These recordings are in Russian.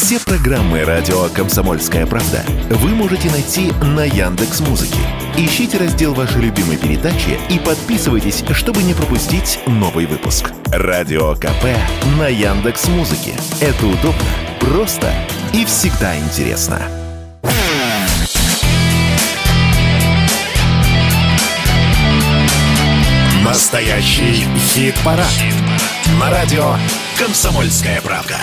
Все программы радио Комсомольская правда вы можете найти на Яндекс Музыке. Ищите раздел вашей любимой передачи и подписывайтесь, чтобы не пропустить новый выпуск. Радио КП на Яндекс Музыке. Это удобно, просто и всегда интересно. Настоящий хит-парад. Хит На радио «Комсомольская правда».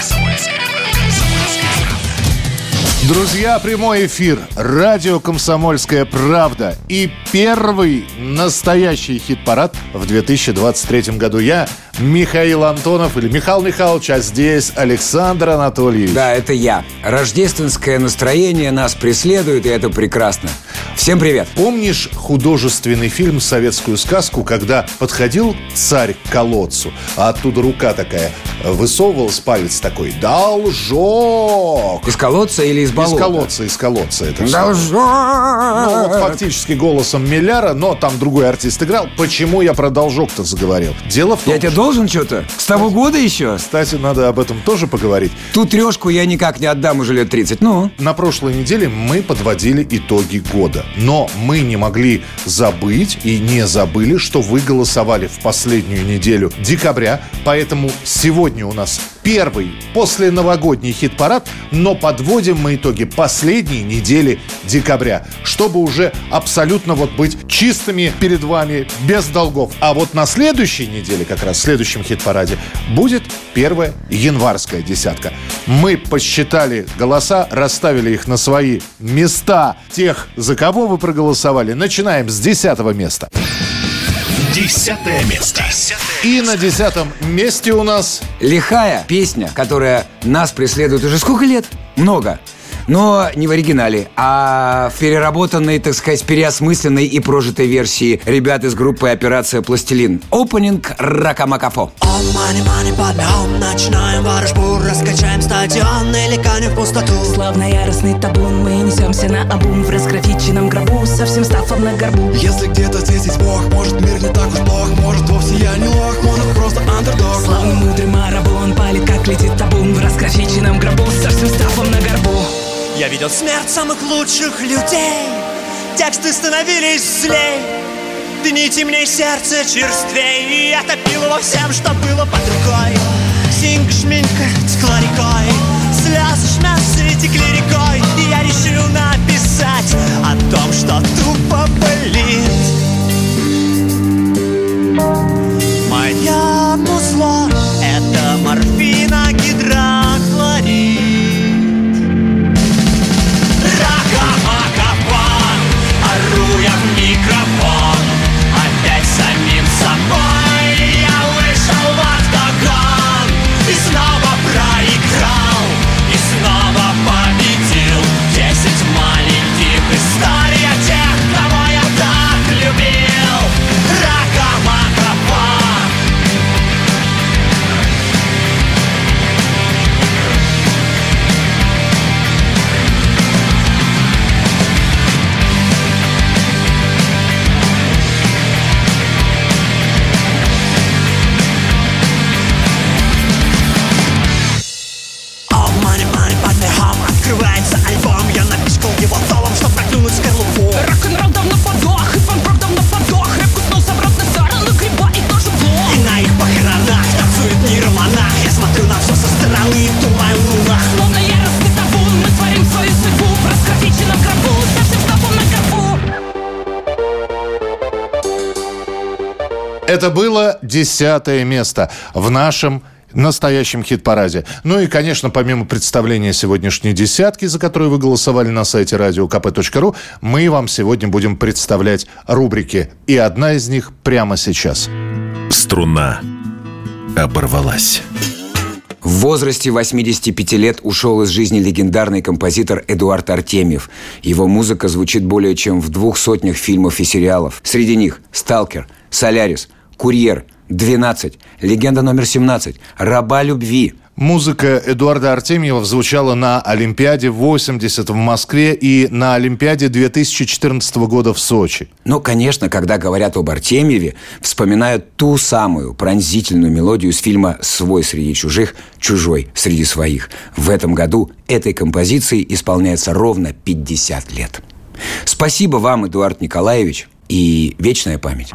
Друзья, прямой эфир. Радио «Комсомольская правда». И первый настоящий хит-парад в 2023 году. Я Михаил Антонов или Михаил Михайлович, а здесь Александр Анатольевич. Да, это я. Рождественское настроение нас преследует, и это прекрасно. Всем привет. Помнишь художественный фильм «Советскую сказку», когда подходил царь к колодцу, а оттуда рука такая высовывалась, палец такой «Должок!» Из колодца или из болота? Из колодца, из колодца. Это Должок! Ну, вот фактически голосом Милляра, но там другой артист играл. Почему я про должок-то заговорил? Дело в том, Я тебе должен что-то? С того года еще? Кстати, надо об этом тоже поговорить. Ту трешку я никак не отдам уже лет 30. Ну? На прошлой неделе мы подводили итоги года. Но мы не могли забыть и не забыли, что вы голосовали в последнюю неделю декабря. Поэтому сегодня у нас первый после новогодний хит-парад, но подводим мы итоги последней недели декабря, чтобы уже абсолютно вот быть чистыми перед вами, без долгов. А вот на следующей неделе, как раз в следующем хит-параде, будет первая январская десятка. Мы посчитали голоса, расставили их на свои места тех, за кого вы проголосовали. Начинаем с десятого места. Десятое место. И на десятом месте у нас... Лихая песня, которая нас преследует уже сколько лет? Много. Но не в оригинале, а в переработанной, так сказать, переосмысленной и прожитой версии. Ребят из группы «Операция Пластилин». Опенинг «Ракамакафо». Начинаем ворожбу, раскачаем стадион Или канем в пустоту Словно яростный табун Мы несемся на обум. В разграфиченном гробу Со всем стафом на горбу. Если где-то здесь есть Бог Может мир не так уж плох. Может вовсе я не лох Может просто андердог. Славный мудрый марабон Палит как летит табун. В разграфиченном гробу Со всем стафом на горбу Я видел смерть самых лучших людей. Тексты становились злей. Дни темней, сердце черствей. И я топил его всем, что было под рукой. Синька, шминка, текла рекой. Слезы, шмясы текли рекой. И я решил написать О том, что тупо болит. Мое музло Это было десятое место в нашем настоящем хит-параде. Ну и, конечно, помимо представления сегодняшней десятки, за которую вы голосовали на сайте radiokp.ru, мы вам сегодня будем представлять рубрики. И одна из них прямо сейчас. Струна оборвалась. В возрасте 85 лет ушел из жизни легендарный композитор Эдуард Артемьев. Его музыка звучит более чем в двух сотнях фильмов и сериалов. Среди них «Сталкер», «Солярис», «Курьер», «12», «Легенда номер 17», «Раба любви», Музыка Эдуарда Артемьева звучала на Олимпиаде 80 в Москве и на Олимпиаде 2014 года в Сочи. Ну, конечно, когда говорят об Артемьеве, вспоминают ту самую пронзительную мелодию из фильма «Свой среди чужих, чужой среди своих». В этом году этой композиции исполняется ровно 50 лет. Спасибо вам, Эдуард Николаевич, и вечная память.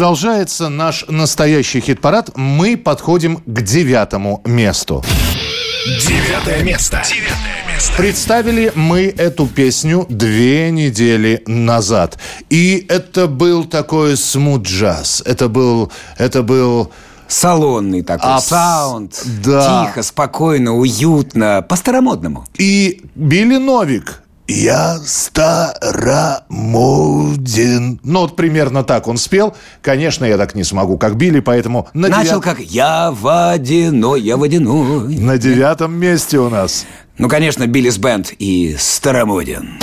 Продолжается наш настоящий хит-парад. Мы подходим к девятому месту. Девятое место. Девятое место. Представили мы эту песню две недели назад. И это был такой смут-джаз. Это был... Это был... Салонный такой, Абс- саунд. да. Тихо, спокойно, уютно, по-старомодному. И Билли Новик. Я старомоден. Ну, вот примерно так он спел. Конечно, я так не смогу, как Билли, поэтому на, Начал девят- как «Я водяной, я водяной». на девятом месте у нас. Ну, конечно, Биллис Бенд и Старомоден.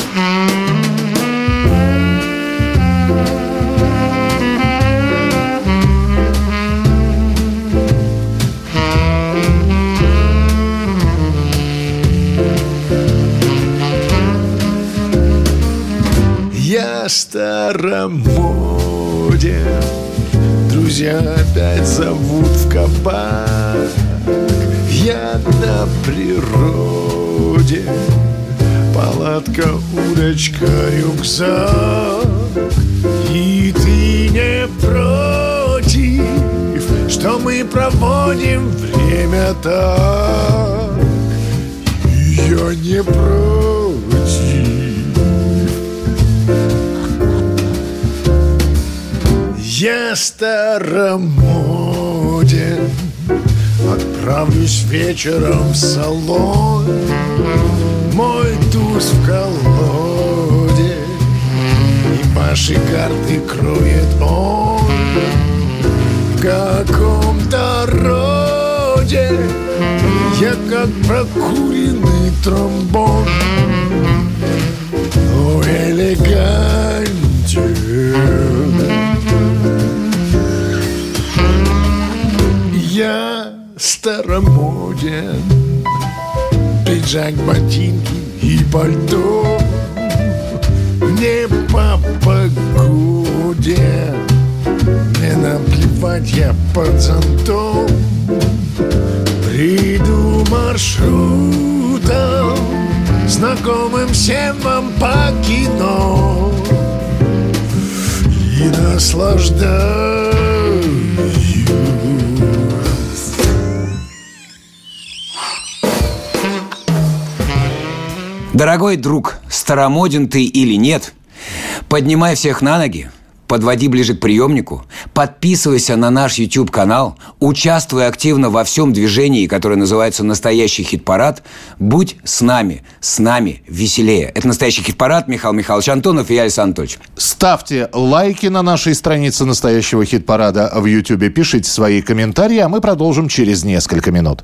Я старомоден Друзья опять зовут в кабак. Я на природе. Палатка, удочка, рюкзак. И ты не против Что мы проводим время так? И я не против Я старомоден Отправлюсь вечером в салон. Мой туз в колоде. И ваши карты кроет он. В каком-то роде. Я как прокуренный тромбон. Но элегантен старомоден. Пиджак, ботинки и пальто Не по погоде. Не наплевать я под зонтом. Приду маршрутом Знакомым всем вам по кино. И наслаждаюсь Дорогой друг, старомоден ты или нет, поднимай всех на ноги, подводи ближе к приемнику, подписывайся на наш YouTube-канал, участвуй активно во всем движении, которое называется «Настоящий хит-парад». Будь с нами, с нами веселее. Это «Настоящий хит-парад», Михаил Михайлович Антонов и я, Александр Анатольевич. Ставьте лайки на нашей странице настоящего хит-парада в YouTube. Пишите свои комментарии, а мы продолжим через несколько минут.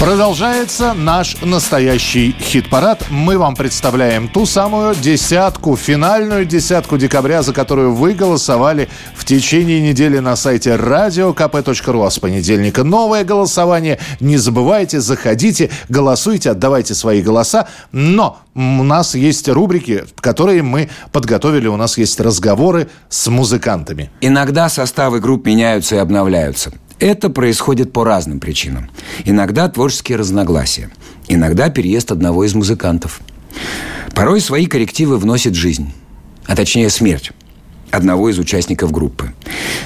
Продолжается наш настоящий хит-парад. Мы вам представляем ту самую десятку, финальную десятку декабря, за которую вы голосовали в течение недели на сайте radiokp.ru. А с понедельника новое голосование. Не забывайте, заходите, голосуйте, отдавайте свои голоса. Но у нас есть рубрики, которые мы подготовили. У нас есть разговоры с музыкантами. Иногда составы групп меняются и обновляются. Это происходит по разным причинам. Иногда творческие разногласия, иногда переезд одного из музыкантов. Порой свои коррективы вносит жизнь, а точнее смерть одного из участников группы.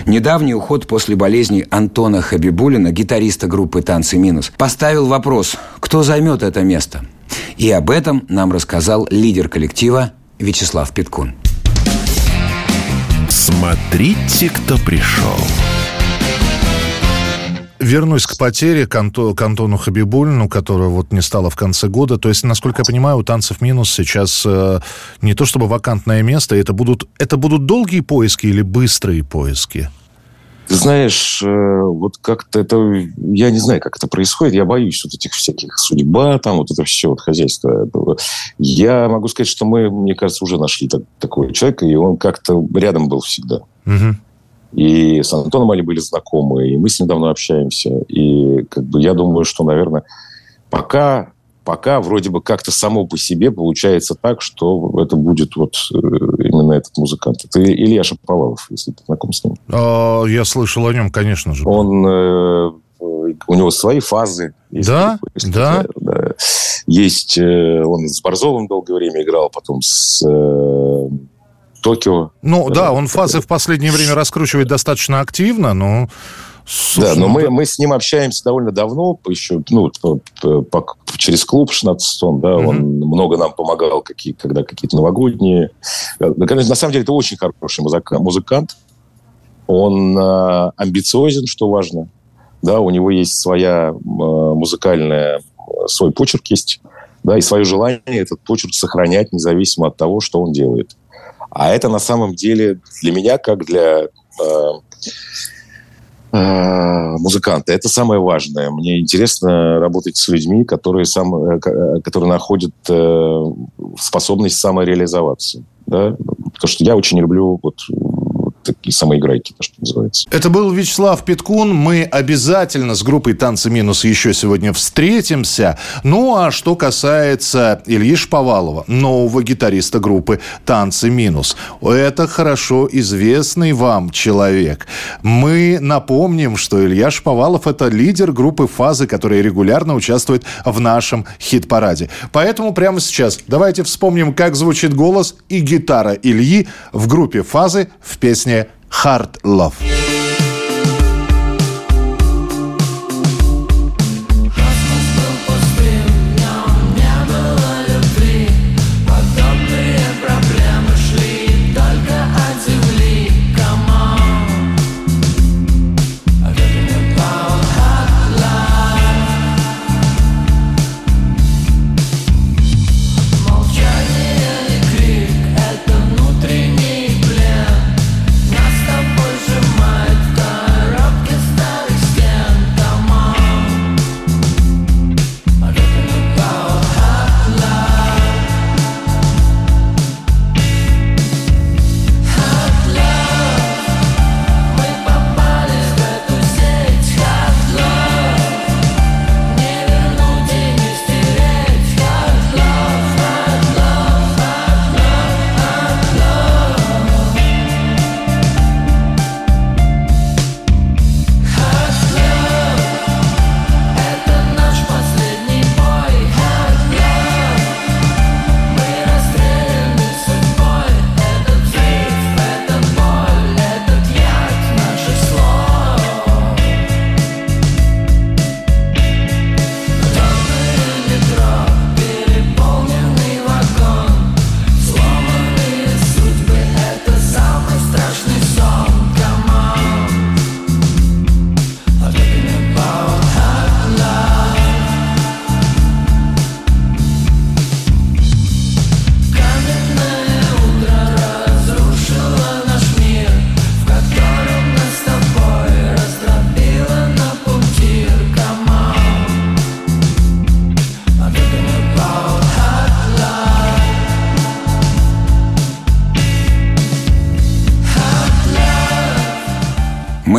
Недавний уход после болезни Антона Хабибулина, гитариста группы «Танцы минус», поставил вопрос, кто займет это место. И об этом нам рассказал лидер коллектива Вячеслав Питкун. Смотрите, кто пришел. Вернусь к потере, к, Анто, к Антону Хабибулину, которого вот не стало в конце года. То есть, насколько я понимаю, у танцев минус сейчас э, не то чтобы вакантное место, это будут, это будут долгие поиски или быстрые поиски? Ты знаешь, э, вот как-то это... Я не знаю, как это происходит. Я боюсь вот этих всяких судьба, там вот это все, вот хозяйство. Я могу сказать, что мы, мне кажется, уже нашли так, такого человека, и он как-то рядом был всегда. Угу. И с Антоном они были знакомы, и мы с ним давно общаемся. И как бы я думаю, что, наверное, пока, пока вроде бы как-то само по себе получается так, что это будет вот э, именно этот музыкант. Это Илья Шаповалов, если ты знаком с ним. А, я слышал о нем, конечно же. Он... Э, у него свои фазы. Есть, да? Есть, да? да. Есть... Э, он с Борзовым долгое время играл, потом с... Э, Токио. Ну да, он фазы в последнее время раскручивает достаточно активно, но... Слушай, да, но ну, мы, мы с ним общаемся довольно давно, еще ну, по, по, через клуб 16 тонн, да, mm-hmm. он много нам помогал, какие, когда какие-то новогодние. На самом деле, это очень хороший музыка, музыкант. Он э, амбициозен, что важно. Да, у него есть своя э, музыкальная, свой почерк есть, да, и свое желание этот почерк сохранять, независимо от того, что он делает. А это на самом деле для меня, как для э, э, музыканта, это самое важное. Мне интересно работать с людьми, которые, сам, э, э которые находят э, способность самореализоваться. Да? Потому что я очень люблю вот, такие самоиграйки, то, что называется. Это был Вячеслав Питкун. Мы обязательно с группой «Танцы минус» еще сегодня встретимся. Ну, а что касается Ильи Шповалова, нового гитариста группы «Танцы минус», это хорошо известный вам человек. Мы напомним, что Илья Шповалов – это лидер группы «Фазы», которая регулярно участвует в нашем хит-параде. Поэтому прямо сейчас давайте вспомним, как звучит голос и гитара Ильи в группе «Фазы» в песне Hard Love.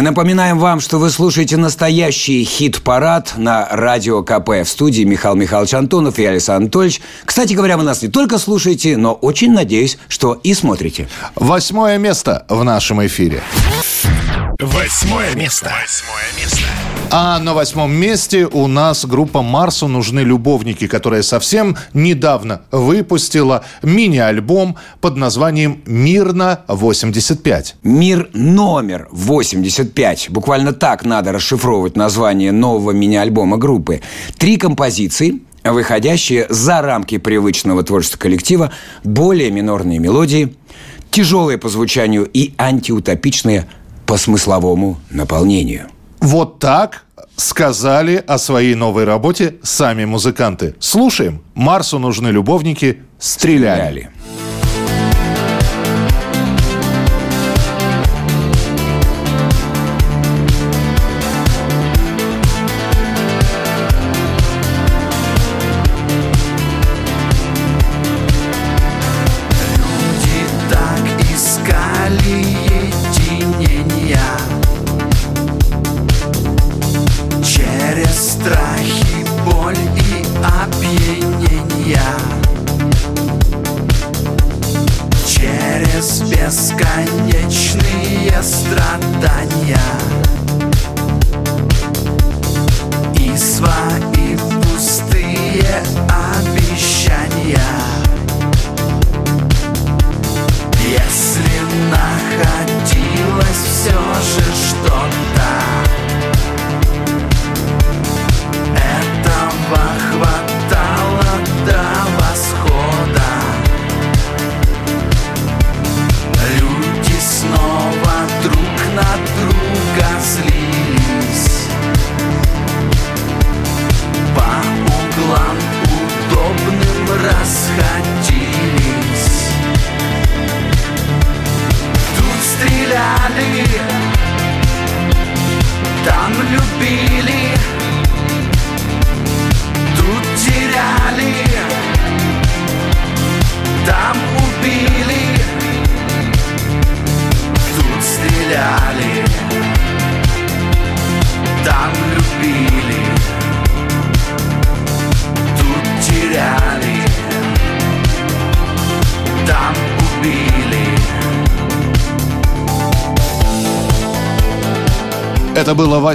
Напоминаем вам, что вы слушаете настоящий хит-парад на Радио КП. В студии Михаил Михайлович Антонов и Александр Анатольевич. Кстати говоря, вы нас не только слушаете, но очень надеюсь, что и смотрите. Восьмое место в нашем эфире. Восьмое место. Восьмое место. А на восьмом месте у нас группа «Марсу нужны любовники», которая совсем недавно выпустила мини-альбом под названием «Мирно-85». Мир номер 85. Буквально так надо расшифровывать название нового мини-альбома группы. Три композиции, выходящие за рамки привычного творчества коллектива, более минорные мелодии, тяжелые по звучанию и антиутопичные по смысловому наполнению. Вот так сказали о своей новой работе сами музыканты. Слушаем. Марсу нужны любовники. Стреляли. Стреляли.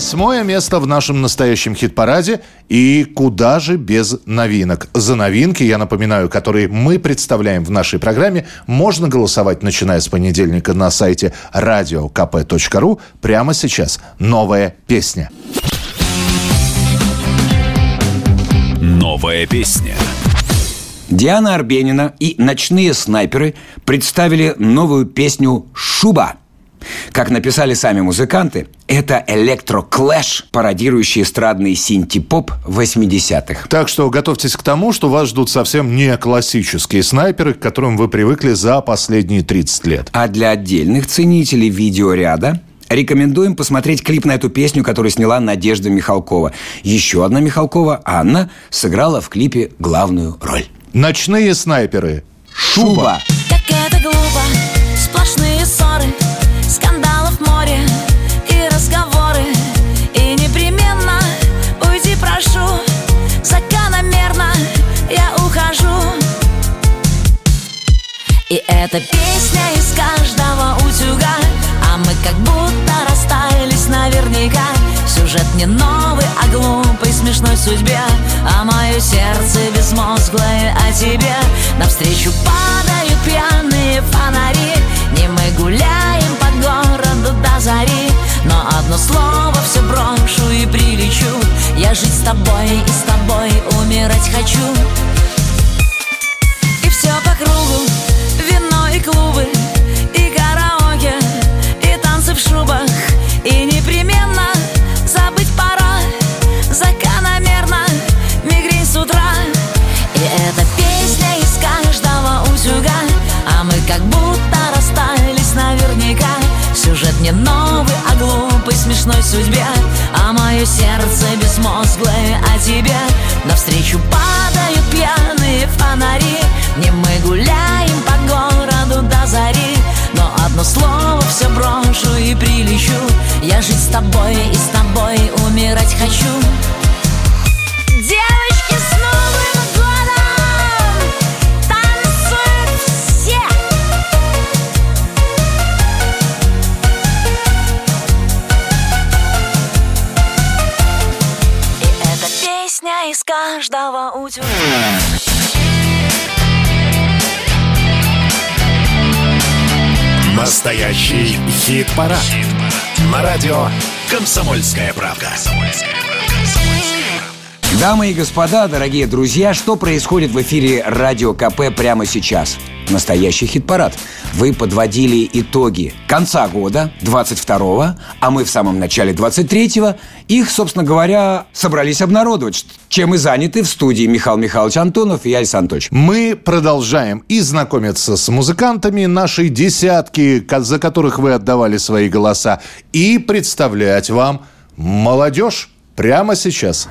Восьмое место в нашем настоящем хит-параде. И куда же без новинок? За новинки, я напоминаю, которые мы представляем в нашей программе, можно голосовать, начиная с понедельника на сайте radiokp.ru. Прямо сейчас новая песня. Новая песня. Диана Арбенина и «Ночные снайперы» представили новую песню «Шуба». Как написали сами музыканты, это электроклэш, пародирующий эстрадный синти-поп 80-х. Так что готовьтесь к тому, что вас ждут совсем не классические снайперы, к которым вы привыкли за последние 30 лет. А для отдельных ценителей видеоряда рекомендуем посмотреть клип на эту песню, которую сняла Надежда Михалкова. Еще одна Михалкова, Анна, сыграла в клипе главную роль. Ночные снайперы. Шуба. Как И эта песня из каждого утюга А мы как будто расстались наверняка. Сюжет не новый, а глупый, смешной судьбе. А мое сердце безмозглое о тебе. Навстречу падают пьяные фонари. Не мы гуляем по городу до зари. Но одно слово все брошу и прилечу. Я жить с тобой и с тобой умирать хочу. И все по кругу и клубы И караоке И танцы в шубах. И непременно Забыть пора Закономерно Мигрень с утра. И эта песня из каждого утюга А мы как будто расстались наверняка. Сюжет не новый, а глупый, смешной судьбе. А мое сердце безмозглое о тебе. Навстречу падают пьяные фонари. Не мы гуляем по зари Но одно слово все брошу и прилечу. Я жить с тобой и с тобой умирать хочу. Девочки с Новым годом! Танцуют все! И эта песня из каждого утюга Настоящий хит-парад. На радио «Комсомольская правда». Дамы и господа, дорогие друзья, что происходит в эфире Радио КП прямо сейчас? Настоящий хит-парад. Вы подводили итоги конца года, 22-го, а мы в самом начале 23-го. Их, собственно говоря, собрались обнародовать, чем и заняты в студии Михаил Михайлович Антонов и я, Александр Анатольевич. Мы продолжаем и знакомиться с музыкантами нашей десятки, за которых вы отдавали свои голоса, и представлять вам молодежь прямо сейчас.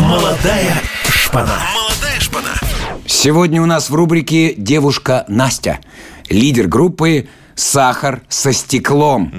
Молодая шпана. Молодая шпана. Сегодня у нас в рубрике «Девушка Настя», лидер группы «Сахар со стеклом».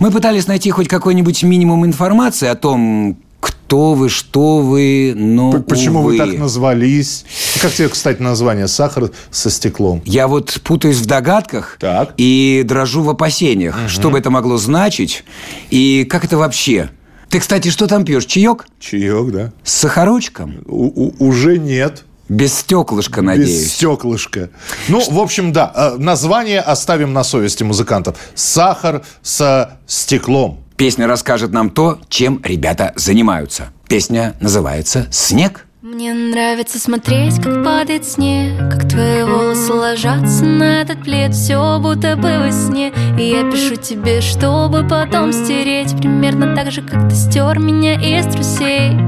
Мы пытались найти хоть какой-нибудь минимум информации о том, кто вы, что вы, но, П- Почему вы увы. так назвались? Как тебе, кстати, название «Сахар со стеклом»? Я вот путаюсь в догадках Так. и дрожу в опасениях, что бы это могло значить и как это вообще. Ты, кстати, что там пьешь? Чаек? Чаек, да? С сахарочком? У- у- уже нет. Без стеклышка, Без надеюсь. стеклышка. Ну, в общем, да, э, название оставим на совести музыкантов. «Сахар со стеклом». Песня расскажет нам то, чем ребята занимаются. Песня называется «Снег». Мне нравится смотреть, как падает снег Как твои волосы ложатся на этот плед Все будто бы во сне. И я пишу тебе, чтобы потом стереть Примерно так же, как ты стер меня из трусей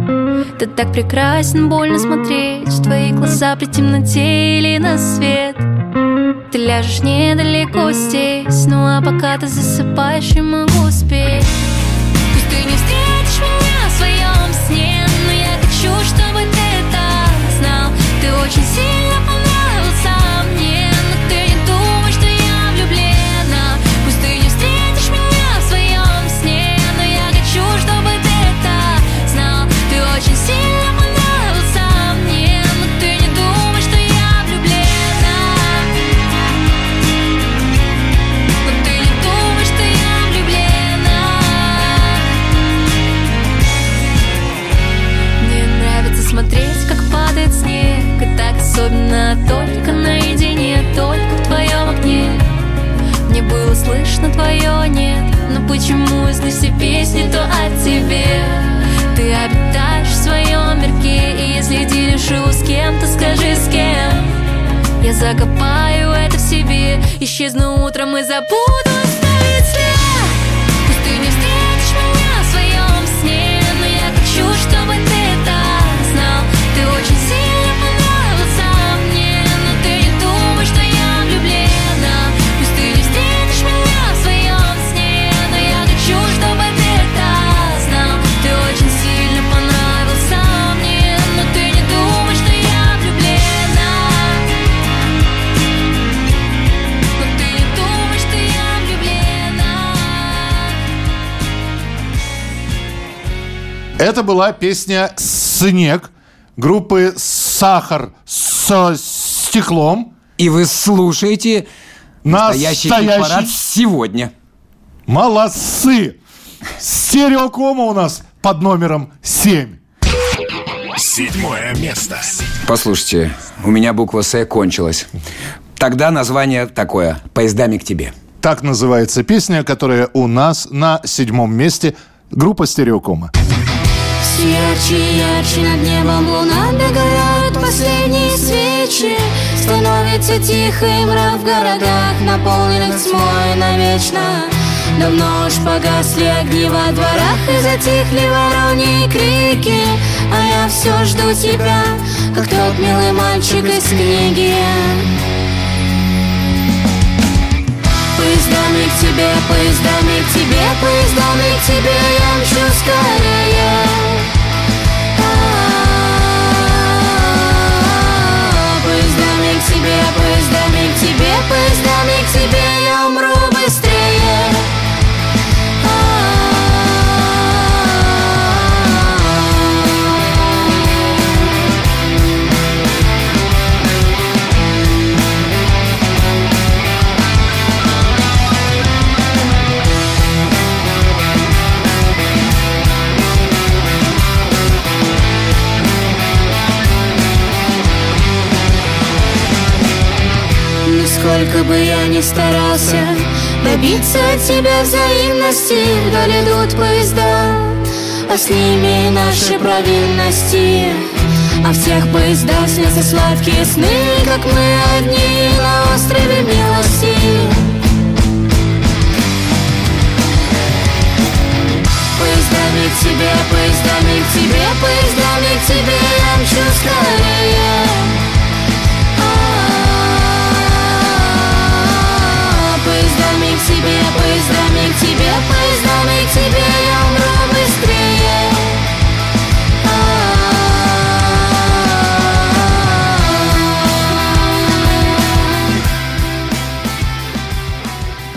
Ты так прекрасен, больно смотреть В твои глаза при темноте или на свет. Ты ляжешь недалеко здесь Ну а пока ты засыпаешь, я могу успеть Ты очень почему, если песни, то о тебе. Ты обитаешь в своем мирке И если делишь его с кем-то, скажи с кем. Я закопаю это в себе. Исчезну утром и забуду Это была песня «Снег» группы «Сахар со стеклом». И вы слушаете настоящий Настоящий. хит-парад сегодня. Молодцы! Стереокома у нас под номером 7. Седьмое место. Послушайте, у меня буква «С» кончилась. Тогда название такое «Поездами к тебе». Так называется песня, которая у нас на седьмом месте. Группа «Стереокома». Все ярче и ярче над небом луна Догорают последние свечи Становится тихо и мрак в городах Наполненных тьмой навечно. Давно уж погасли огни во дворах И затихли вороньи крики. А я все жду тебя Как тот милый мальчик из книги. Поездами к тебе, поездами к тебе, поездами к тебе я мчу скорее. Поездами к тебе, поездами к тебе, поездами к тебе я сколько бы я ни старался Добиться от тебя взаимности Вдаль идут поезда. А с ними наши провинности А в тех поездах снятся сладкие сны Как мы одни на острове милости. Поездами к тебе, поездами к тебе, поездами к тебе Я мчу скорее Поездами к тебе, поездами к тебе, поездами к тебе Я умру быстрее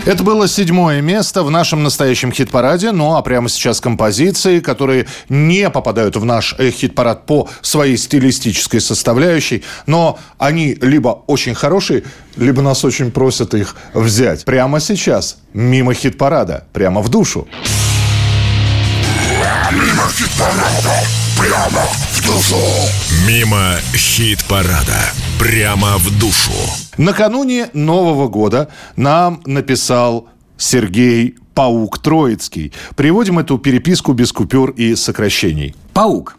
Это было седьмое место в нашем настоящем хит-параде. Ну а прямо сейчас композиции, которые не попадают в наш э, хит-парад по своей стилистической составляющей, но они либо очень хорошие, либо нас очень просят их взять. Прямо сейчас, мимо хит-парада, прямо в душу. Мимо хит-парада, прямо в душу. Мимо хит-парада, прямо в душу. Накануне Нового года нам написал Сергей Паук Троицкий. Приводим эту переписку без купюр и сокращений. Паук.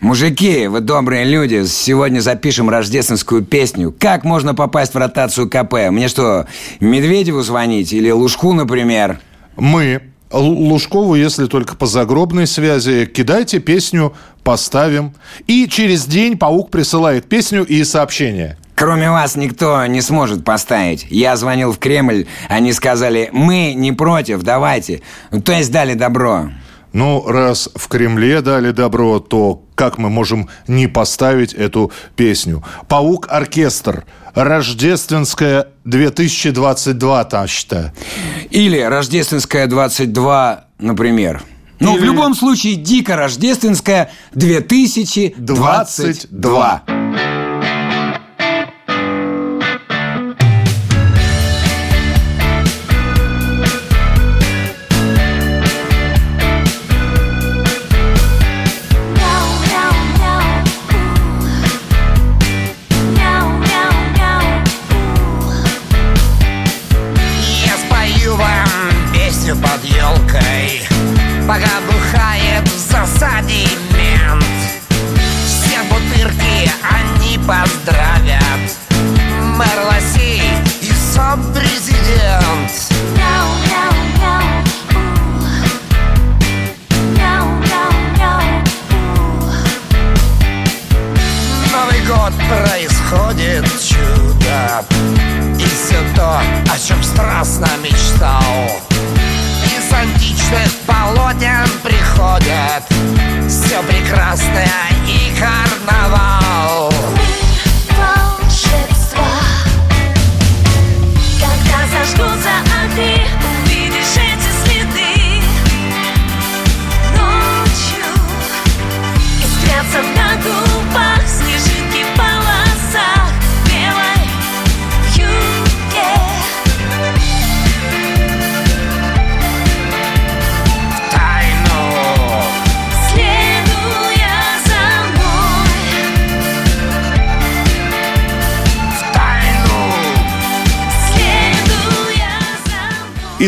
Мужики, вы добрые люди, сегодня запишем рождественскую песню. Как можно попасть в ротацию КП? Мне что, Медведеву звонить или Лужку, например? Мы Лужкову, если только по загробной связи, кидайте песню, поставим. И через день Паук присылает песню и сообщение. Кроме вас никто не сможет поставить. Я звонил в Кремль, они сказали, мы не против, давайте. То есть дали добро. Ну, раз в Кремле дали добро, то как мы можем не поставить эту песню? «Паук-оркестр» «Рождественская 2022», Тащта. Или «Рождественская 22», например. Ну, в любом случае, «Дико рождественская 2022». 22.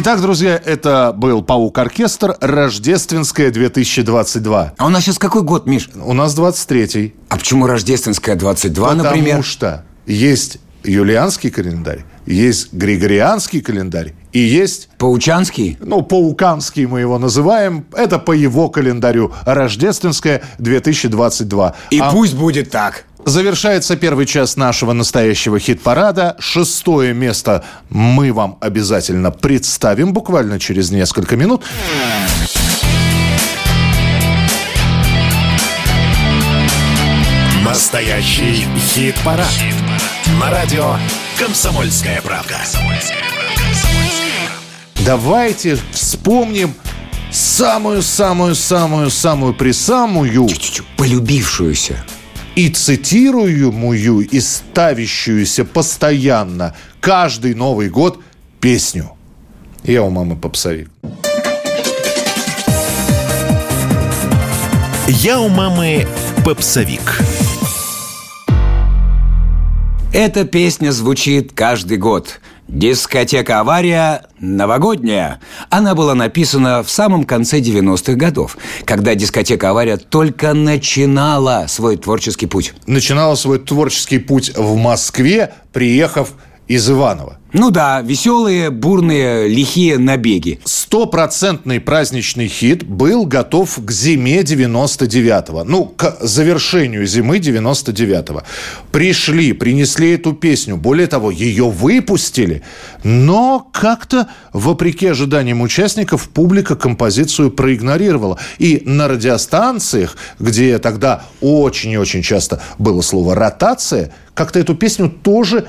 Итак, друзья, это был Паук-оркестр Рождественская 2022. А у нас сейчас какой год, Миш? У нас 23-й. А почему рождественская 22, Потому например? что есть юлианский календарь, есть григорианский календарь и есть Паучанский? ну, пауканский мы его называем. Это по его календарю. Рождественская 2022. И А пусть будет так. Завершается первый час нашего настоящего хит-парада. Шестое место мы вам обязательно представим буквально через несколько минут. Настоящий хит-парад. На радио «Комсомольская правда». Давайте вспомним самую-самую-самую-самую присамую Чуть-чуть полюбившуюся. И цитируемую и ставящуюся постоянно каждый Новый год песню. Я у мамы попсовик. Я у мамы попсовик. Эта песня звучит каждый год. Дискотека «Авария» новогодняя. Она была написана в самом конце 90-х годов, когда дискотека «Авария» только начинала свой творческий путь. Начинала свой творческий путь в Москве, приехав из Иванова. Ну да, веселые, бурные, лихие набеги. Стопроцентный праздничный хит был готов к зиме 99-го. Ну, к завершению зимы 99-го. Пришли, принесли эту песню. Более того, ее выпустили. Но как-то, вопреки ожиданиям участников, публика композицию проигнорировала. И на радиостанциях, где тогда очень и очень часто было слово «ротация», как-то эту песню тоже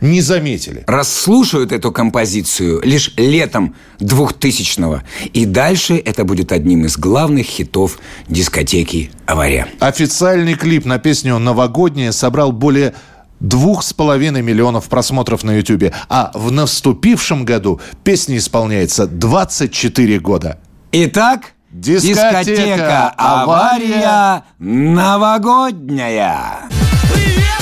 не заметили. Расслушают эту композицию лишь летом 2000-го. И дальше это будет одним из главных хитов дискотеки «Авария». Официальный клип на песню «Новогодняя» собрал более двух с половиной миллионов просмотров на Ютубе. А в наступившем году песня исполняется 24 года. Итак, Дискотека, дискотека «Авария» новогодняя. Привет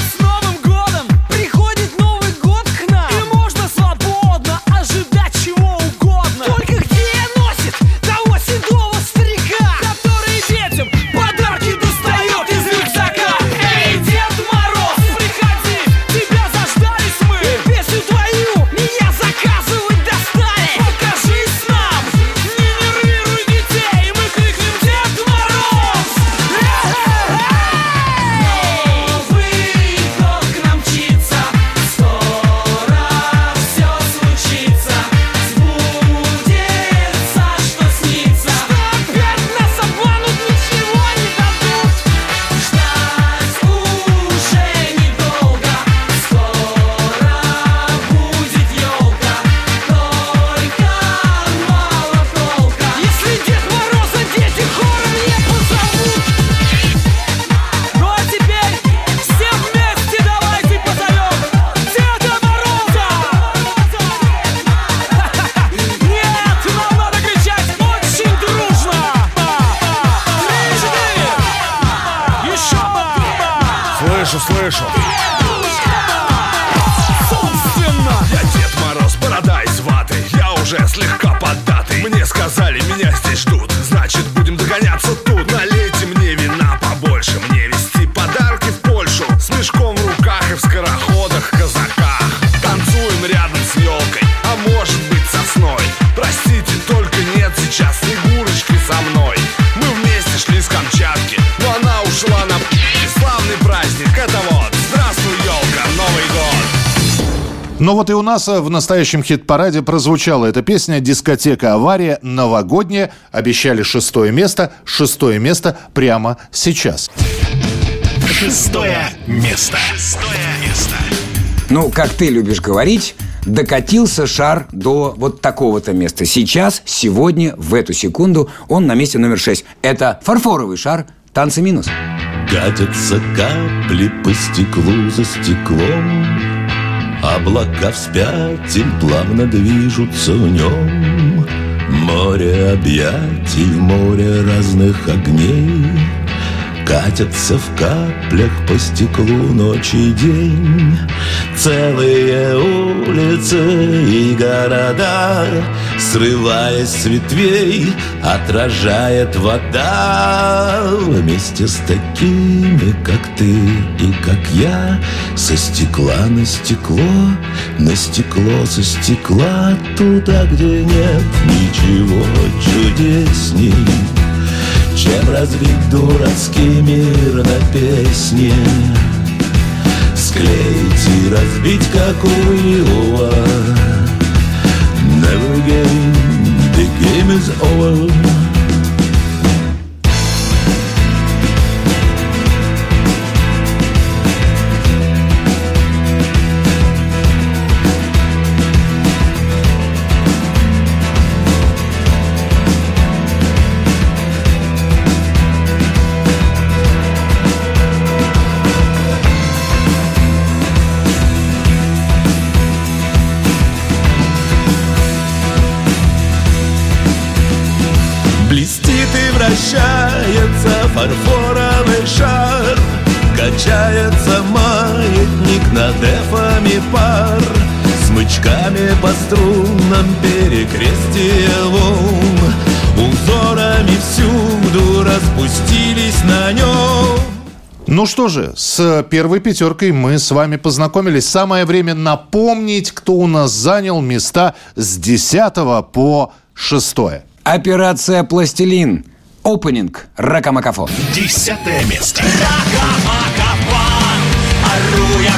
Но вот и у нас э, в настоящем хит-параде прозвучала эта песня «Дискотека авария» новогодняя. Обещали шестое место. Шестое место прямо сейчас. Шестое место. Шестое место. Ну, как ты любишь говорить, докатился шар до вот такого-то места. Сейчас, сегодня, в эту секунду он на месте номер 6. Это фарфоровый шар «Танцы минус». Катятся капли по стеклу за стеклом Облака вспять им плавно движутся в нем. Море объятий море разных огней Катятся в каплях по стеклу ночь и день. Целые улицы и города Срываясь с ветвей, отражает вода. Вместе с такими, как ты и как я Со стекла на стекло, на стекло со стекла Туда, где нет ничего чудесней чем разбить дурацкий мир на песне? Склеить и разбить, как у Иова Never again, the game is over фарфоровый шар Качается маятник над эфами пар Смычками по струнам перекрестие волн Узорами всюду распустились на нем Ну что же, с первой пятеркой мы с вами познакомились. Самое время напомнить, кто у нас занял места с 10 по 6. Операция «Пластилин». Опенинг Ракамакафо. Десятое место. Ору я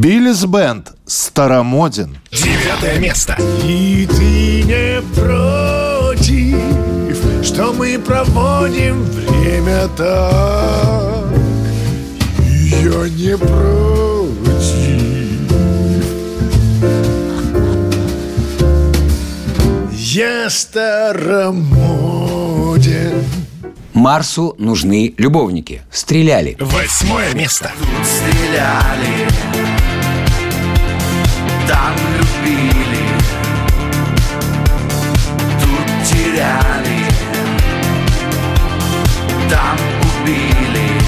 Биллис Бенд «Старомоден». Девятое место. И ты не против, что мы проводим время так. Я не против. Я старомоден. Марсу нужны любовники. Стреляли. Восьмое место. Тут стреляли Там любили Тут теряли Там убили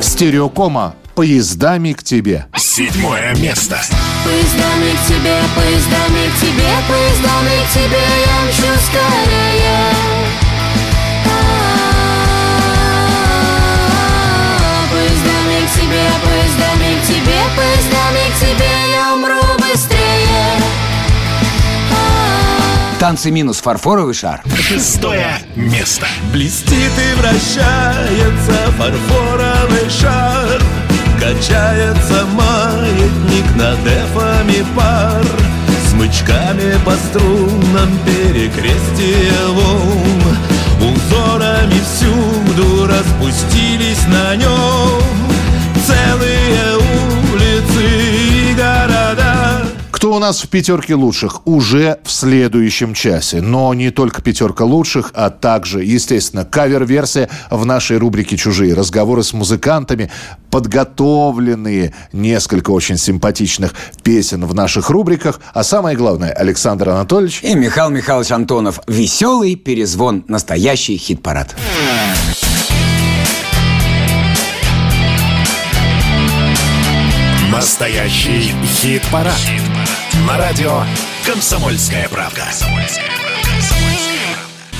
Стереокома «Поездами к тебе». Седьмое место. Поездами к тебе, поездами к тебе, поездами к тебе я мчу скорее. Тебе, поездами к тебе, поездами к тебе я умру быстрее. Танцы минус фарфоровый шар. Шестое место. Блестит и вращается фарфоровый шар Качается маятник над эфами пар Смычками по струнам перекрестие волн Узорами всюду распустились на нем Целые улицы и города Кто у нас в пятерке лучших? Уже в следующем часе. Но не только пятерка лучших, а также, естественно, кавер-версия в нашей рубрике «Чужие разговоры с музыкантами», подготовленные несколько очень симпатичных песен в наших рубриках. А самое главное, Александр Анатольевич И Михаил Михайлович Антонов. Веселый перезвон. Настоящий хит-парад. Настоящий хит-парад. На радио «Комсомольская правда».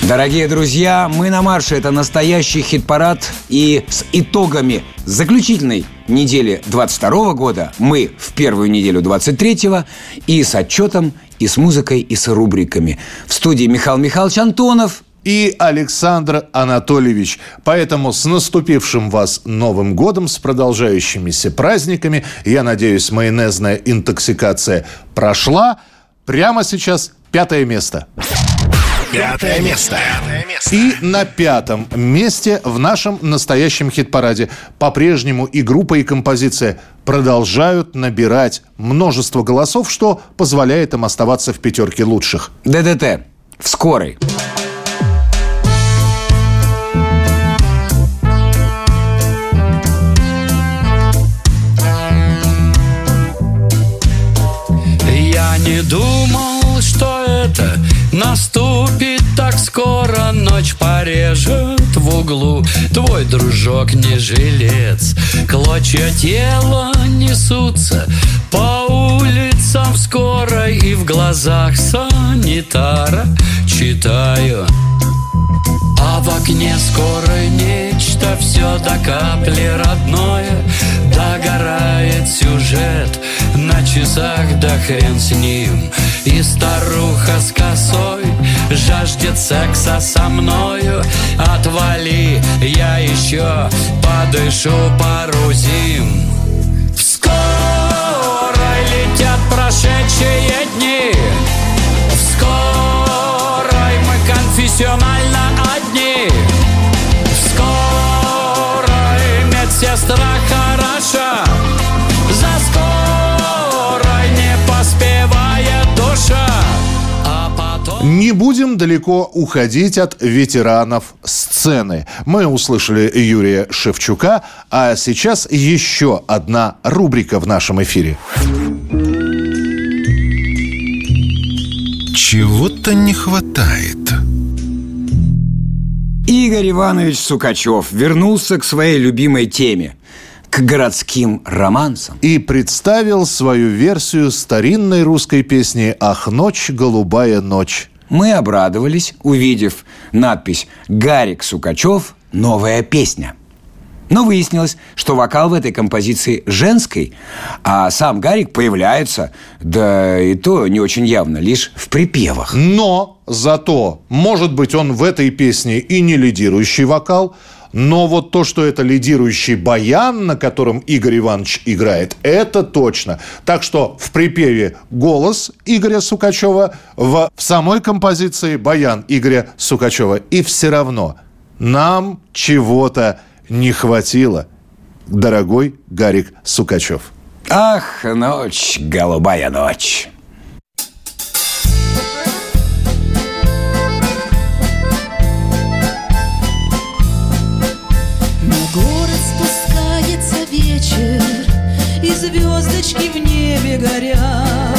Дорогие друзья, мы на марше. Это настоящий хит-парад. И с итогами заключительной недели 22 года мы в первую неделю 23-го и с отчетом, и с музыкой, и с рубриками. В студии Михаил Михайлович Антонов. И Александр Анатольевич. Поэтому с наступившим вас Новым годом, с продолжающимися праздниками. Я надеюсь, майонезная интоксикация прошла. Прямо сейчас пятое место. Пятое место. И на пятом месте в нашем настоящем хит-параде по-прежнему и группа, и композиция продолжают набирать множество голосов, что позволяет им оставаться в пятерке лучших. ДДТ. В скорой. Не думал, что это наступит так скоро. Ночь порежет в углу. Твой дружок не жилец. Клочья тела несутся по улицам скоро. И в глазах санитара читаю. А в окне скоро нечто все до капли родное. Догорает часах, да хрен с ним. И старуха с косой жаждет секса со мною. Отвали, я еще подышу пару зим В скорой летят прошедшие дни не будем далеко уходить от ветеранов сцены. Мы услышали Юрия Шевчука, а сейчас еще одна рубрика в нашем эфире. Чего-то не хватает. Игорь Иванович Сукачев вернулся к своей любимой теме к городским романсам. И представил свою версию старинной русской песни «Ах, ночь, голубая ночь». Мы обрадовались, увидев надпись «Гарик Сукачев. Новая песня». Но выяснилось, что вокал в этой композиции женский, а сам Гарик появляется, да и то не очень явно, лишь в припевах. Но зато, может быть, он в этой песне и не лидирующий вокал, но вот то, что это лидирующий баян, на котором Игорь Иванович играет, это точно. Так что в припеве голос Игоря Сукачева, в, в самой композиции баян Игоря Сукачева. И все равно нам чего-то не хватило, дорогой Гарик Сукачев. Ах, ночь, голубая ночь. Звездочки в небе горят.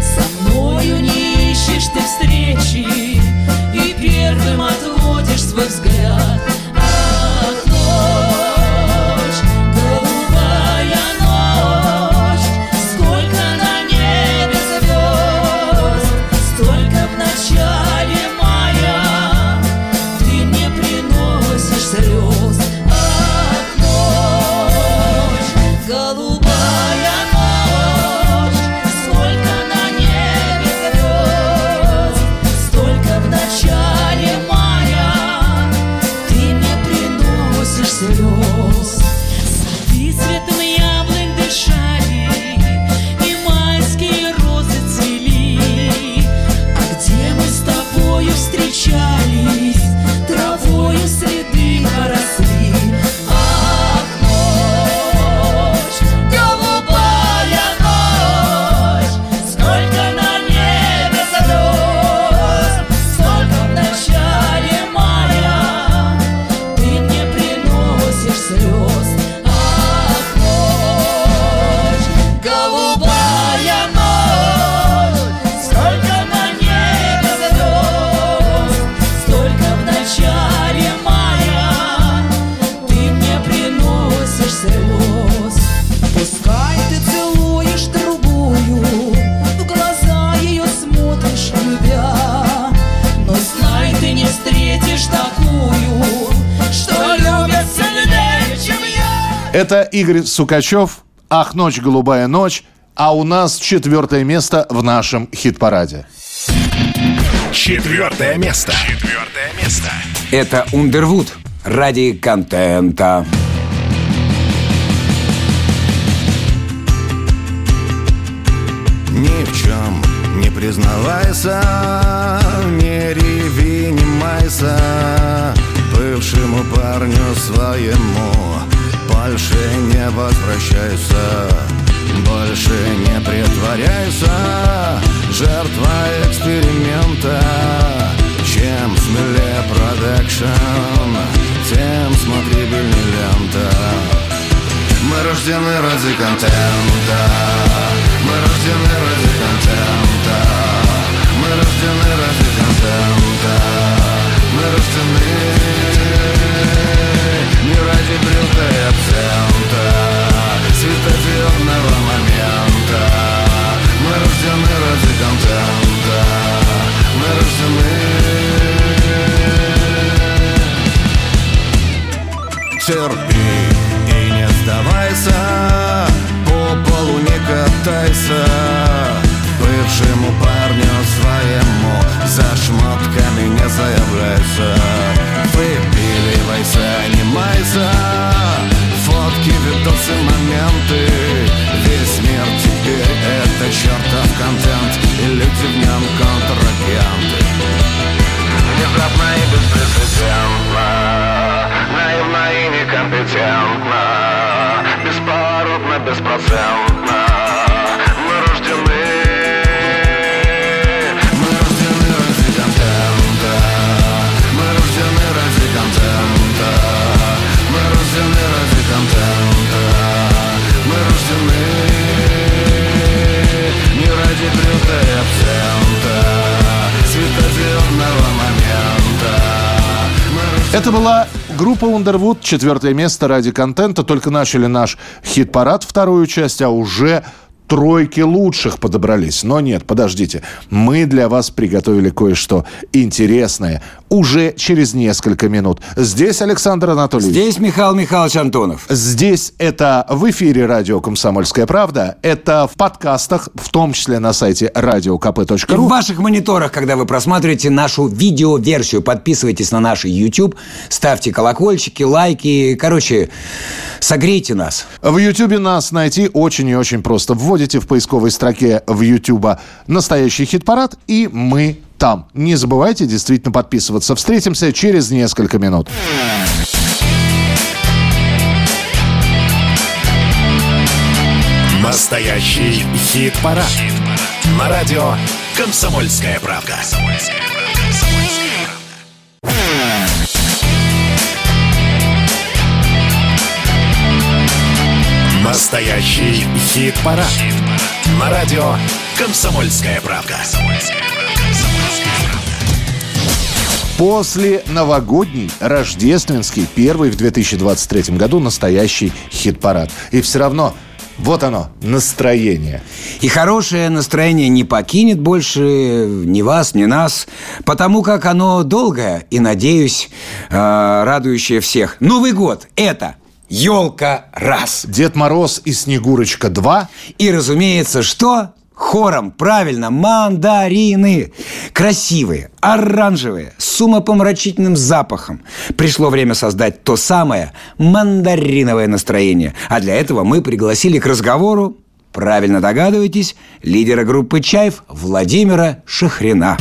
Со мною не ищешь ты встречи, И первым отводишь свой взгляд. Игорь Сукачев, «Ах, ночь, голубая ночь», а у нас четвертое место в нашем хит-параде. Четвертое место. Четвертое место. Это Ундервуд ради контента. Ни в чем не признавайся, не реви, не майся Бывшему парню своему больше не возвращайся Больше не притворяйся, жертва эксперимента Чем смелее продакшн, тем смотрибельнее лента. Мы рождены ради контента Мы рождены ради контента Мы рождены ради контента Мы рождены не ради брюка и акцента Это была группа Underwood, четвертое место ради контента. Только начали наш хит-парад, вторую часть, а уже тройки лучших подобрались. Но нет, подождите. Мы для вас приготовили кое-что интересное уже через несколько минут. Здесь Александр Анатольевич. Здесь Михаил Михайлович Антонов. Здесь это в эфире радио «Комсомольская правда». Это в подкастах, в том числе на сайте И radiokp.ru. в ваших мониторах, когда вы просматриваете нашу видеоверсию, подписывайтесь на наш YouTube, ставьте колокольчики, лайки. Короче, согрейте нас. В Ютубе нас найти очень и очень просто. Вводите в поисковой строке в Ютуба «Настоящий хит-парад» и мы там. Не забывайте действительно подписываться. Встретимся через несколько минут. Настоящий хит-парад. На радио «Комсомольская правда». Настоящий хит-парад. На радио «Комсомольская правда». После новогодний, рождественский, первый в 2023 году настоящий хит-парад. И все равно, вот оно, настроение. И хорошее настроение не покинет больше ни вас, ни нас, потому как оно долгое и, надеюсь, э, радующее всех. Новый год – это елка раз. Дед Мороз и Снегурочка 2. И, разумеется, что? Хором, правильно, мандарины. Красивые, оранжевые, с умопомрачительным запахом. Пришло время создать то самое мандариновое настроение. А для этого мы пригласили к разговору, правильно догадываетесь, лидера группы «Чайф» Владимира Шахрина.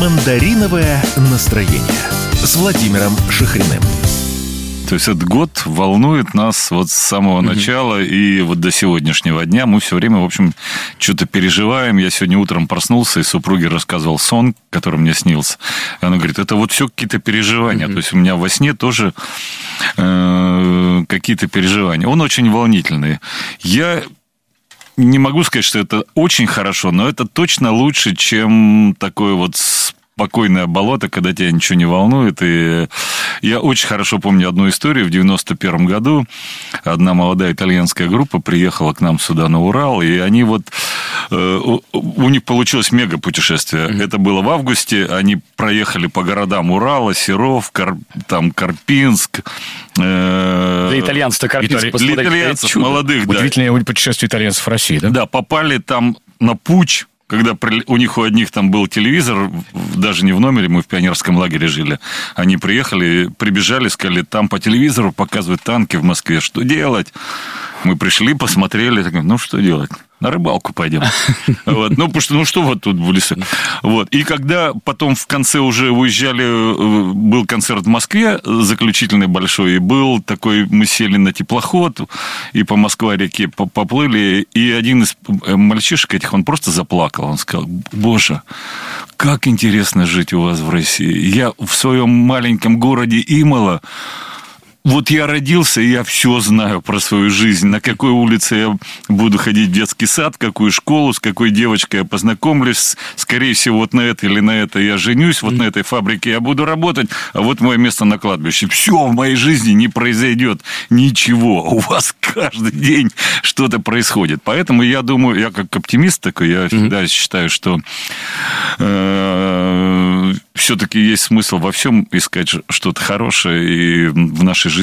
Мандариновое настроение с Владимиром Шахриным. То есть этот год волнует нас вот с самого начала и вот до сегодняшнего дня. Мы все время, в общем, что-то переживаем. Я сегодня утром проснулся и супруге рассказывал сон, который мне снился. И она говорит, это вот все какие-то переживания. То есть у меня во сне тоже э, какие-то переживания. Он очень волнительный. Я не могу сказать, что это очень хорошо, но это точно лучше, чем такое вот спокойное болото, когда тебя ничего не волнует. И я очень хорошо помню одну историю. В 91 году одна молодая итальянская группа приехала к нам сюда на Урал, и они вот... э, У них получилось мега путешествие. Это было в августе. Они проехали по городам Урала, Серов, Кар- там Карпинск. э, Для итальянцев-то Карпинск, Для посмотрите, итальянцев, молодых, да. Удивительное путешествие итальянцев в России, да? Да, попали там на путь, когда у них у одних там был телевизор, даже не в номере, мы в пионерском лагере жили. Они приехали, прибежали, сказали, там по телевизору показывают танки в Москве, что делать? Мы пришли, посмотрели, так, ну что делать? На рыбалку пойдем. Вот. Ну, потому что, ну что вот тут в лесу. Вот. И когда потом в конце уже уезжали, э, был концерт в Москве, заключительный большой, и был такой, мы сели на теплоход, и по Москва-реке по- поплыли, и один из э, мальчишек этих, он просто заплакал. Он сказал, боже, как интересно жить у вас в России. Я в своем маленьком городе Имало вот я родился, и я все знаю про свою жизнь. На какой улице я буду ходить в детский сад, в какую школу, с какой девочкой я познакомлюсь. Скорее всего, вот на это или на это я женюсь, вот на этой фабрике я буду работать, а вот мое место на кладбище. Все в моей жизни не произойдет ничего. У вас каждый день что-то происходит. Поэтому я думаю, я как оптимист такой, я всегда считаю, что все-таки есть смысл во всем искать что-то хорошее, и в нашей жизни,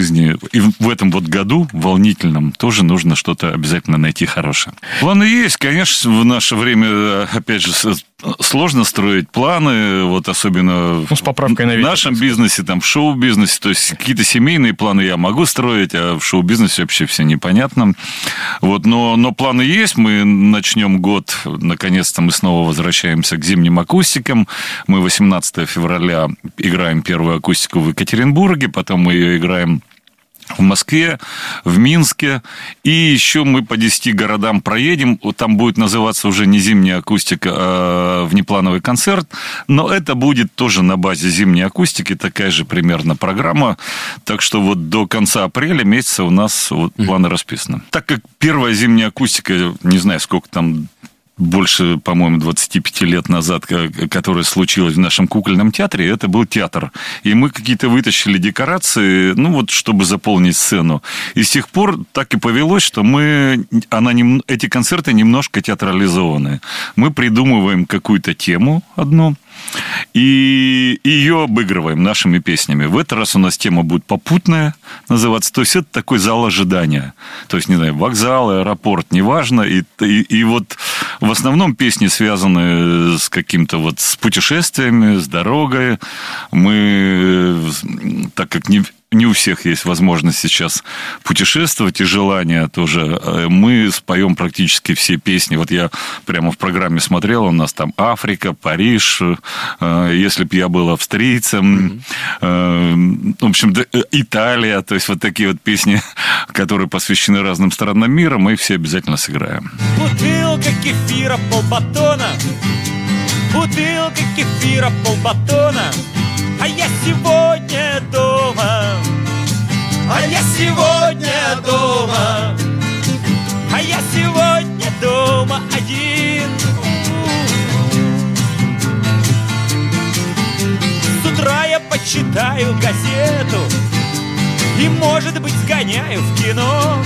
и в- этом вот году волнительном тоже нужно что-то обязательно найти хорошее. Планы есть, конечно, в наше время, опять же, сложно строить планы, вот особенно Ну, с поправкой на в нашем бизнесе, там, в шоу-бизнесе, то есть какие-то семейные планы я могу строить, а в шоу-бизнесе вообще все непонятно. Вот, но, но планы есть, мы начнем год, наконец-то мы снова возвращаемся к зимним акустикам, мы 18 февраля играем первую акустику в Екатеринбурге, потом мы ее играем в Москве, в Минске. И еще мы по 10 городам проедем. Там будет называться уже не зимняя акустика, а внеплановый концерт. Но это будет тоже на базе зимней акустики, такая же примерно программа. Так что вот до конца апреля месяца у нас вот планы расписаны. Так как первая зимняя акустика, не знаю, сколько там больше, по-моему, 25 лет назад, ко- которое случилось в нашем кукольном театре, это был театр. И мы какие-то вытащили декорации, ну вот, чтобы заполнить сцену. И с тех пор так и повелось, что мы, она эти концерты немножко театрализованы. Мы придумываем какую-то тему одну, и ее обыгрываем нашими песнями. В этот раз у нас тема будет попутная называться. То есть это такой зал ожидания. То есть, не знаю, вокзал, аэропорт, неважно. И, и, и вот в основном песни связаны с каким-то вот с путешествиями, с дорогой. Мы, э, так как не, не у всех есть возможность сейчас путешествовать и желание тоже. э, Мы споем практически все песни. Вот я прямо в программе смотрел, у нас там Африка, Париж, э, если бы я был австрийцем, э, в общем, Италия, то есть вот такие вот песни, которые посвящены разным странам мира, мы все обязательно сыграем. Бутылка кефира полбатона Бутылка кефира полбатона А я сегодня дома. А я сегодня дома. А я сегодня дома один. С утра я почитаю газету И, может быть, сгоняю в кино.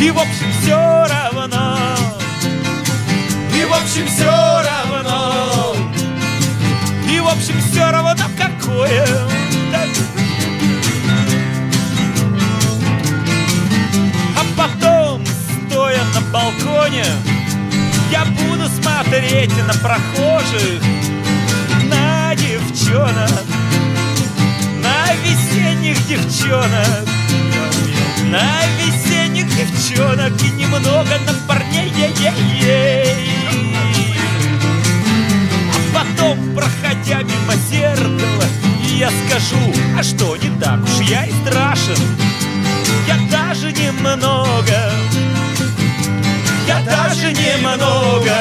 И, в общем, все равно. И, в общем, все равно в общем, все равно какое. А потом, стоя на балконе Я буду смотреть на прохожих На девчонок На весенних девчонок на весенних девчонок и немного на парней ей-ей-ей. А потом, проходя мимо зеркала, я скажу, а что, не так уж я и страшен. Я даже немного, я даже немного,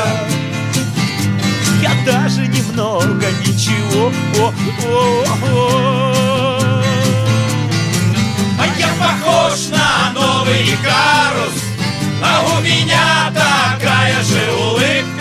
я даже немного ничего. О, о, о. А я похож на новый Икарус А у меня такая же улыбка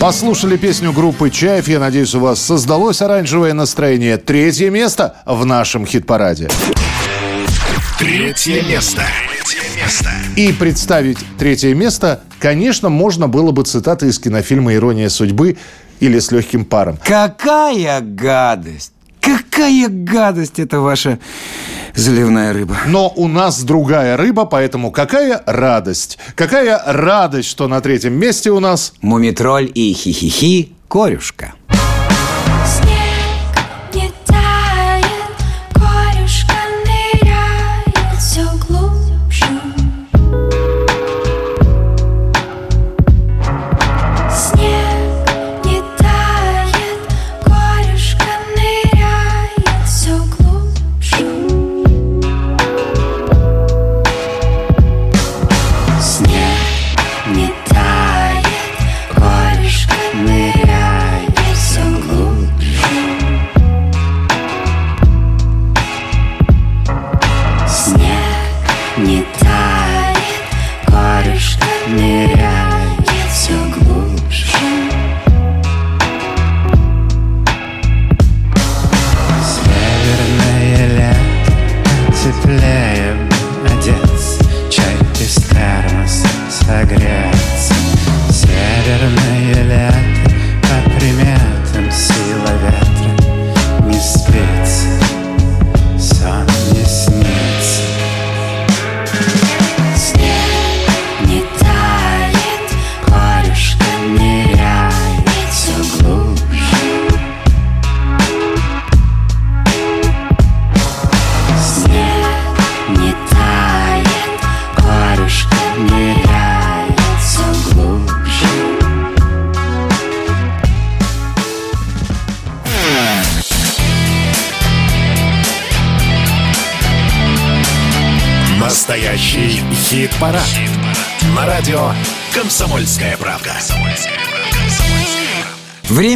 Послушали песню группы «Чаев». Я надеюсь, у вас создалось оранжевое настроение. Третье место в нашем хит-параде. Третье место. И представить третье место, конечно, можно было бы цитаты из кинофильма «Ирония судьбы» или «С легким паром». Какая гадость! Какая гадость это ваша заливная рыба. Но у нас другая рыба, поэтому какая радость. Какая радость, что на третьем месте у нас... Мумитроль и хихихи корюшка.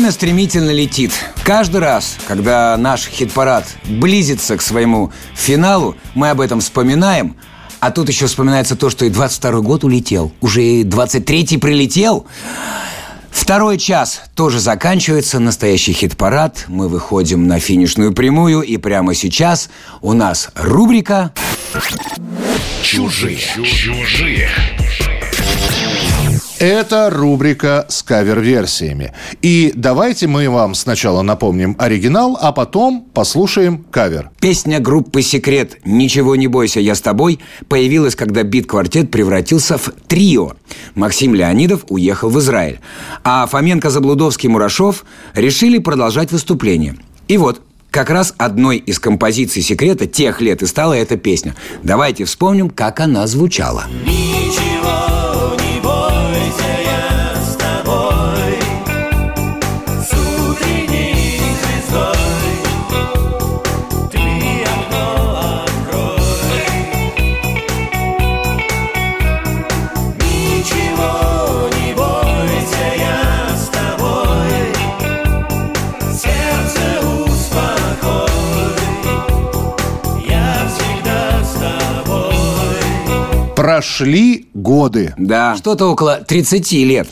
Время стремительно летит. Каждый раз, когда наш хит-парад близится к своему финалу, мы об этом вспоминаем. А тут еще вспоминается то, что и 22 год улетел. Уже и 23-й прилетел. Второй час тоже заканчивается. Настоящий хит-парад. Мы выходим на финишную прямую. И прямо сейчас у нас рубрика Чужие. Чужие. Это рубрика с кавер-версиями. И давайте мы вам сначала напомним оригинал, а потом послушаем кавер. Песня группы «Секрет» «Ничего не бойся, я с тобой» появилась, когда бит-квартет превратился в трио. Максим Леонидов уехал в Израиль. А Фоменко, Заблудовский, Мурашов решили продолжать выступление. И вот, как раз одной из композиций «Секрета» тех лет и стала эта песня. Давайте вспомним, как она звучала. Ничего Прошли годы. Да, что-то около 30 лет.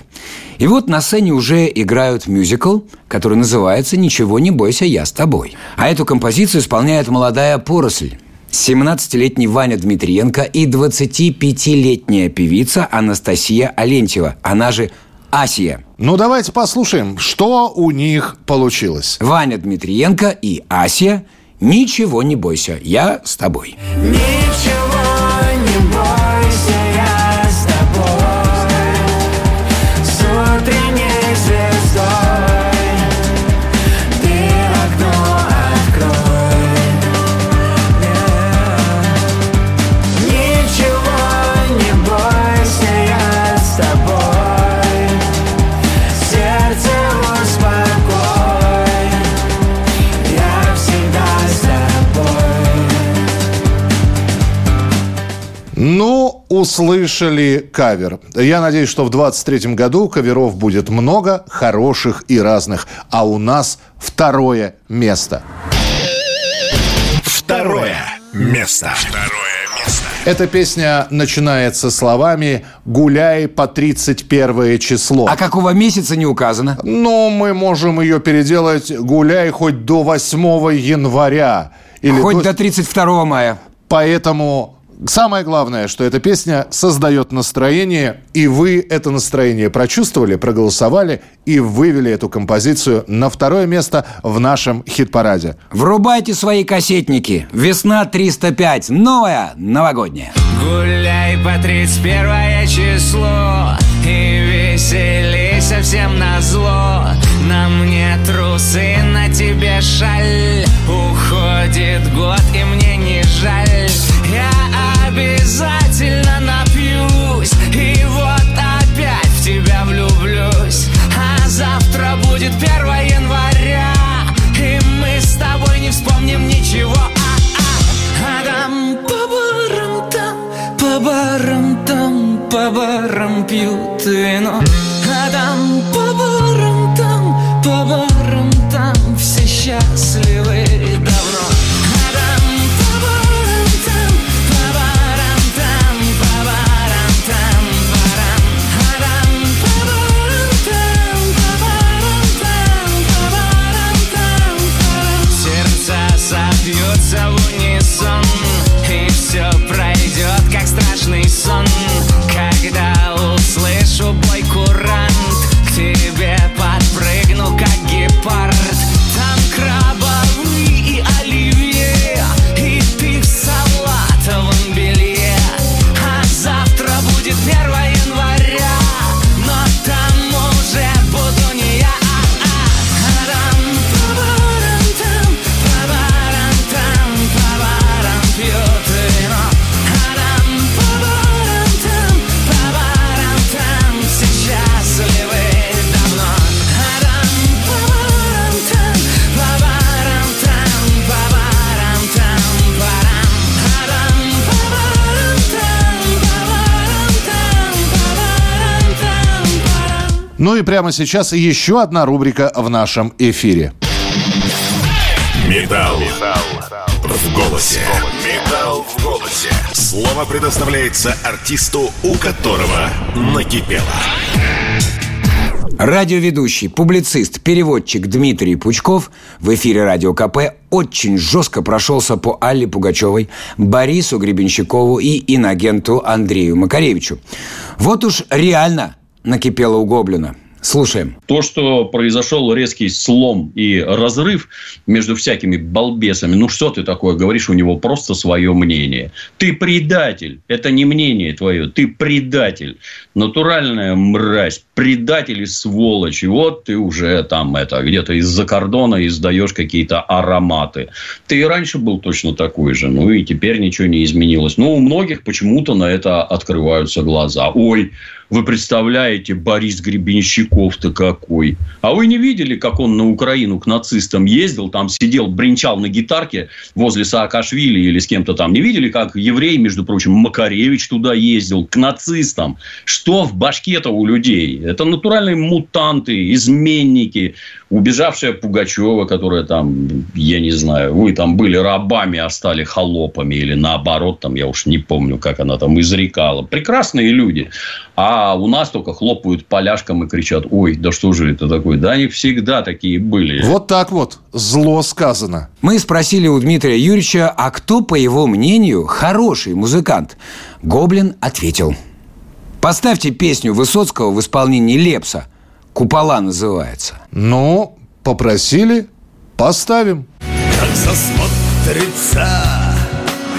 И вот на сцене уже играют мюзикл, который называется «Ничего не бойся, я с тобой». А эту композицию исполняет молодая поросль. 17-летний Ваня Дмитриенко и 25-летняя певица Анастасия Алентьева, она же Асия. Ну, давайте послушаем, что у них получилось. Ваня Дмитриенко и Асия «Ничего не бойся, я с тобой». Ничего не бойся, Ну, услышали кавер. Я надеюсь, что в 23-м году каверов будет много, хороших и разных. А у нас второе место. Второе место. Второе место. Эта песня начинается словами «Гуляй по 31 число». А какого месяца не указано? Ну, мы можем ее переделать «Гуляй хоть до 8 января». Или Хоть до- до 32 мая. Поэтому самое главное, что эта песня создает настроение, и вы это настроение прочувствовали, проголосовали и вывели эту композицию на второе место в нашем хит-параде. Врубайте свои кассетники. Весна 305. Новая новогодняя. Гуляй по 31 число И веселей совсем на зло На мне трусы, на тебе шаль Уходит год и мне Ну и прямо сейчас еще одна рубрика в нашем эфире. Металл. В голосе. Металл в голосе. Слово предоставляется артисту, у которого накипело. Радиоведущий, публицист, переводчик Дмитрий Пучков в эфире Радио КП очень жестко прошелся по Алле Пугачевой, Борису Гребенщикову и инагенту Андрею Макаревичу. Вот уж реально накипело у Гоблина. Слушаем. То, что произошел резкий слом и разрыв между всякими балбесами, ну что ты такое говоришь, у него просто свое мнение. Ты предатель, это не мнение твое, ты предатель. Натуральная мразь, предатель и сволочь. И вот ты уже там это, где-то из-за кордона издаешь какие-то ароматы. Ты и раньше был точно такой же, ну и теперь ничего не изменилось. Но у многих почему-то на это открываются глаза. Ой, вы представляете, Борис Гребенщиков-то какой. А вы не видели, как он на Украину к нацистам ездил, там сидел, бренчал на гитарке возле Саакашвили или с кем-то там. Не видели, как еврей, между прочим, Макаревич туда ездил к нацистам. Что в башке-то у людей? Это натуральные мутанты, изменники, убежавшая Пугачева, которая там, я не знаю, вы там были рабами, а стали холопами, или наоборот, там, я уж не помню, как она там изрекала. Прекрасные люди. А у нас только хлопают поляшком и кричат, ой, да что же это такое? Да они всегда такие были. Вот так вот, зло сказано. Мы спросили у Дмитрия Юрьевича, а кто, по его мнению, хороший музыкант? Гоблин ответил. Поставьте песню Высоцкого в исполнении Лепса. «Купола» называется. Ну, попросили, поставим. Как засмотрится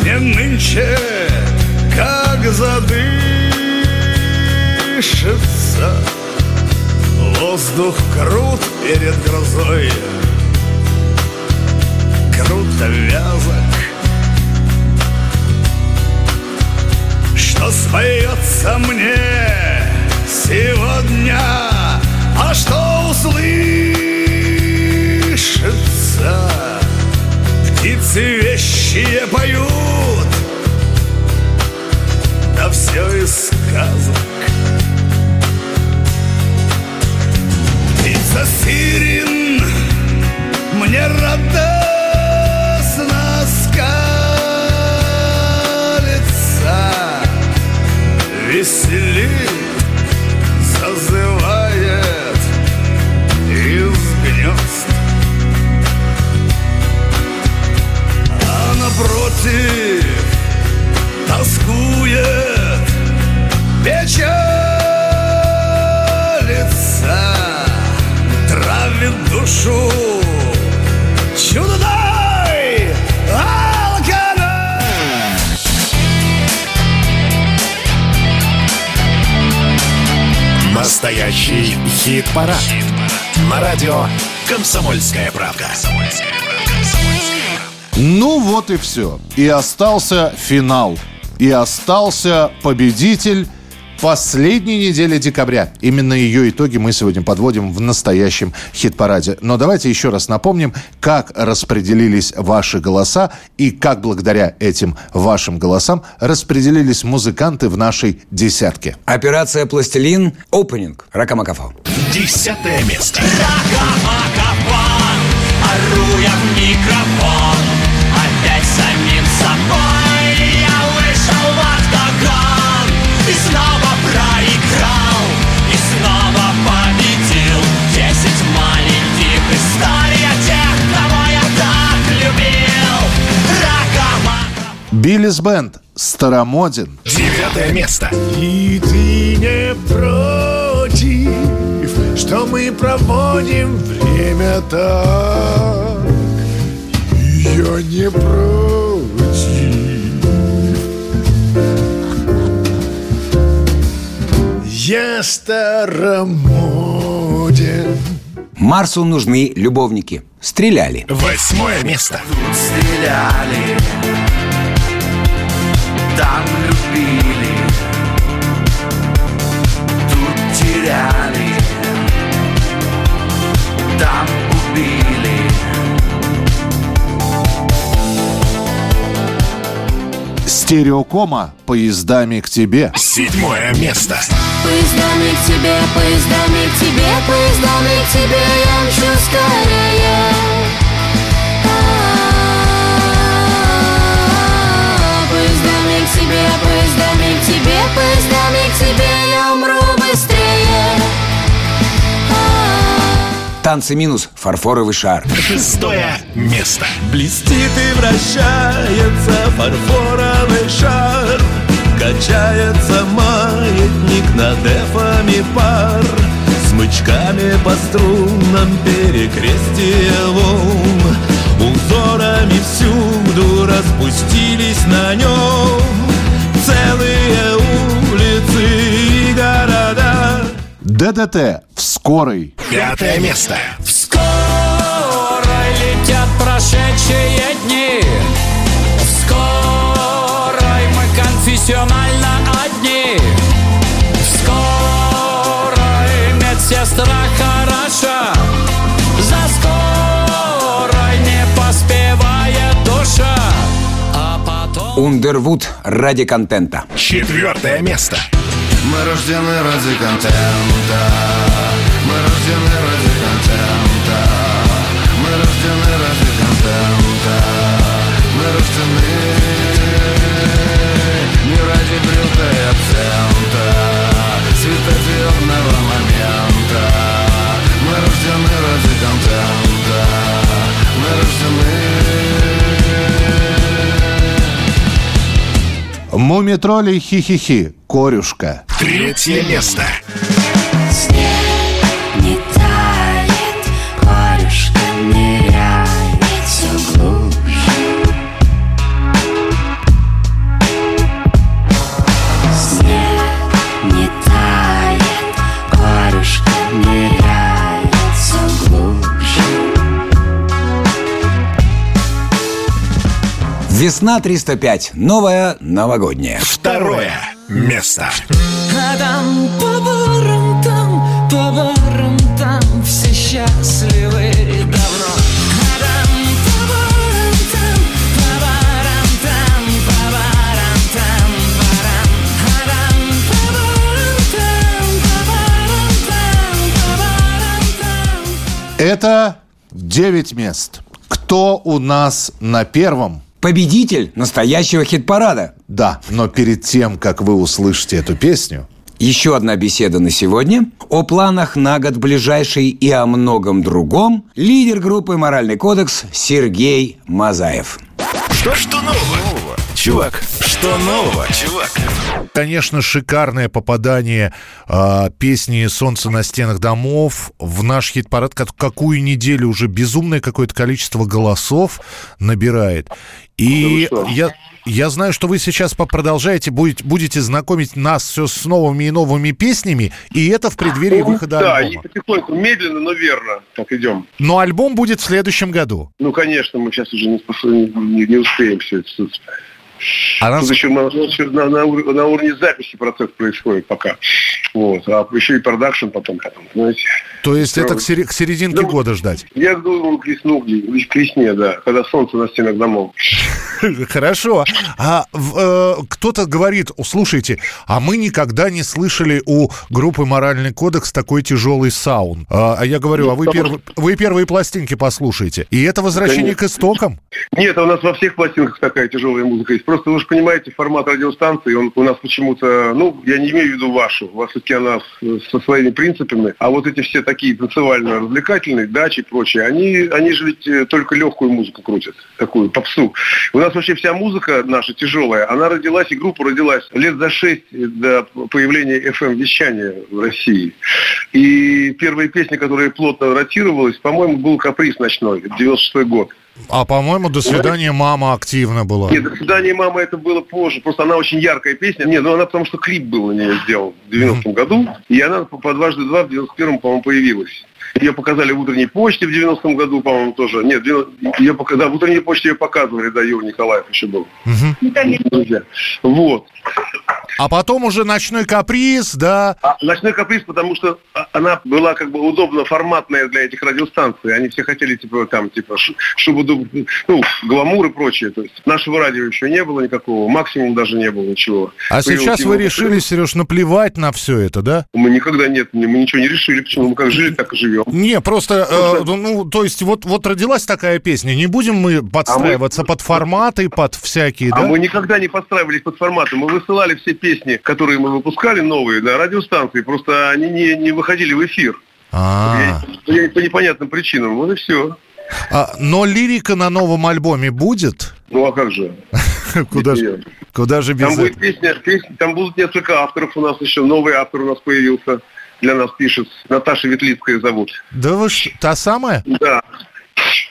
мне нынче, как задышится Воздух крут перед грозой Круто вязок Что споется мне сегодня Что услышится. Птицы вещие поют. Да все из сказок. Птица сирен Мне радостно скалится. Веселит Хит-парад. На радио «Комсомольская правда». Ну вот и все. И остался финал. И остался победитель последней недели декабря. Именно ее итоги мы сегодня подводим в настоящем хит-параде. Но давайте еще раз напомним, как распределились ваши голоса и как благодаря этим вашим голосам распределились музыканты в нашей десятке. Операция «Пластилин», опенинг, Ракамакафо. Десятое место. Ору я в микрофон Опять самим собой Биллис Бенд, Старомодин. Девятое место. И ты не против, что мы проводим время так. Я не против. Я старомоден. Марсу нужны любовники. Стреляли. Восьмое место. Стреляли, там любили, тут теряли, там убили. Стереокома поездами к тебе. Седьмое место. Поездами к тебе, поездами к тебе, поездами к тебе я мчу скорее. Поездами к тебе, поездами к тебе я умру быстрее. Танцы минус, фарфоровый шар. Шестое место. Блестит и вращается фарфоровый шар Качается маятник над эфами пар Смычками по струнам перекрестие волн Узорами всюду распустились на нем ДДТ в скорой. Пятое место. Скоро летят прошедшие дни В скорой мы конфессионально одни В скорой медсестра хороша За скорой не поспевает душа А потом... Ундервуд ради контента. Четвертое место. Мы рождены ради контента. Мы рождены ради контента. Мы рождены ради контента. Мы рождены не ради брюка и акцента рождены Мумитроли хи-хи-хи. Корюшка. Третье место. Не Весна 305. Новая новогодняя. Второе место. А там по барам там, по барам там все счастливы давно. Это 9 мест. Кто у нас на первом? Победитель настоящего хит-парада. Да, но перед тем, как вы услышите эту песню, Еще одна беседа на сегодня. О планах на год ближайший и о многом другом. Лидер группы «Моральный кодекс» Сергей Мазаев. Что, что нового? Чувак, что нового, чувак? Конечно, шикарное попадание а, песни «Солнце на стенах домов» в наш хит-парад, как- какую неделю уже безумное какое-то количество голосов набирает. И Да я, я знаю, что вы сейчас продолжаете, будете, будете знакомить нас все с новыми и новыми песнями, и это в преддверии Ну, выхода Да, альбома. потихоньку, медленно, но верно, так идем. Но альбом будет в следующем году. Ну, конечно, мы сейчас уже не, способны- не, не успеем все это. А тут еще на, на- на на уровне записи процесс происходит пока. Вот. А еще и продакшн потом, потом, знаете. То есть это к, сери- к серединке года ждать. Я думаю, к весну, к весне, да, когда солнце на стенах домов. Хорошо. А э, кто-то говорит, «О, слушайте, а мы никогда не слышали у группы «Моральный кодекс» такой тяжелый саун. А а я говорю, а вы, Ну, перв- вы первые пластинки послушайте. И это возвращение Конечно. к истокам? Нет, у нас во всех пластинках такая тяжелая музыка есть. Просто вы же понимаете, формат радиостанции, он у нас почему-то, ну, я не имею в виду вашу, у вас все-таки она со своими принципами, а вот эти все такие танцевально-развлекательные, дачи и прочее, они, они же ведь э, только легкую музыку крутят, такую попсу. У нас вообще вся музыка наша тяжелая, она родилась, и группа родилась лет за шесть до появления FM-вещания в России. И первая песня, которая плотно ротировалась, по-моему, был «Каприз ночной», 96 год. А, по-моему, «До свидания, мама» активно была. Нет, «До свидания, мама» это было позже. Просто она очень яркая песня. Нет, ну она потому что клип был на нее сделан в 90-м году. И она по, по дважды два в 91-м, по-моему, появилась. Ее показали в утренней почте в 90-м году, по-моему, тоже. Нет, в 90 ее пока- да, в утренней почте ее показывали, да, Юра Николаев еще был. Друзья. Вот. А потом уже ночной каприз, да. А ночной каприз, потому что а, она была как бы удобно форматная для этих радиостанций. Они все хотели, типа, там, типа, чтобы, ну, гламур и прочее. То есть нашего радио еще не было никакого, максимум даже не было ничего. А Появилось сейчас вы решили, Сереж, наплевать на все это, да? Мы никогда нет, мы ничего не решили. Почему? Мы как жили, так и живем. Не, просто, э, ну, то есть вот, вот родилась такая песня, не будем мы подстраиваться под форматы, под всякие, А да? мы никогда не подстраивались под форматы. Мы высылали все песни, которые мы выпускали новые на радиостанции. Просто они не, не выходили в эфир. А. По, по непонятным причинам. Вот и все. А, но лирика на новом альбоме будет? Ну а как же? Куда же, куда же без Там будет этого? песня, песня- там будут несколько авторов у нас еще. Новый автор у нас появился. Для нас пишет. Наташа Ветлицкая зовут. Да вы что, та самая? Да.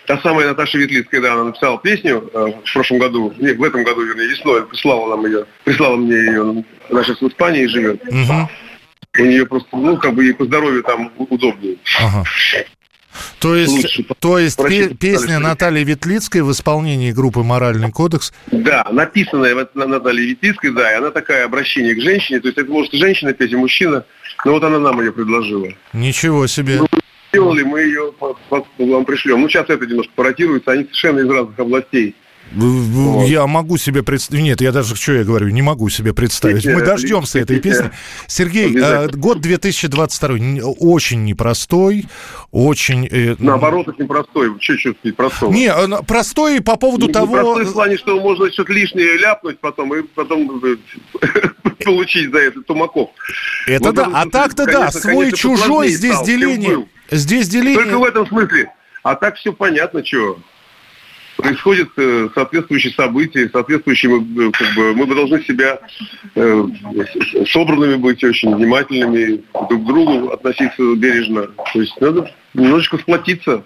Та самая Наташа Ветлицкая, да, она написала песню э, в прошлом году, нет, в этом году, вернее, весной, прислала нам ее, прислала мне ее, она сейчас в Испании живет. У нее просто, ну, как бы ей по здоровью там удобнее. Ага. То есть, Лучше. то есть сказали, песня Натальи Ветлицкой в исполнении группы «Моральный кодекс». Да, написанная вот на Наталье Витицкой, да, и она такая обращение к женщине, то есть это может и женщина петь, и мужчина, но вот она нам ее предложила. Ничего себе. Сделали, мы ее вам пришлем. Ну, сейчас это немножко пародируется, они совершенно из разных областей. В- в- Я могу себе представить... Нет, я даже, что я говорю, не могу себе представить. Мы дождемся этой песни. Сергей, э, год 2022 н- очень непростой, очень... э, Наоборот, очень простой, чуть-чуть простого. Не, э, простой по поводу Не того... простой в плане, что можно что-то лишнее ляпнуть потом и потом э, получить за это тумаков. Это Вот да, а так-то да, конечно, свой конечно, чужой посложнее здесь деление. Здесь деление... Только в этом смысле. А так все понятно, что происходит э, соответствующие события, соответствующие э, как бы, мы должны себя э, собранными быть, очень внимательными, друг к другу относиться бережно. То есть надо немножечко сплотиться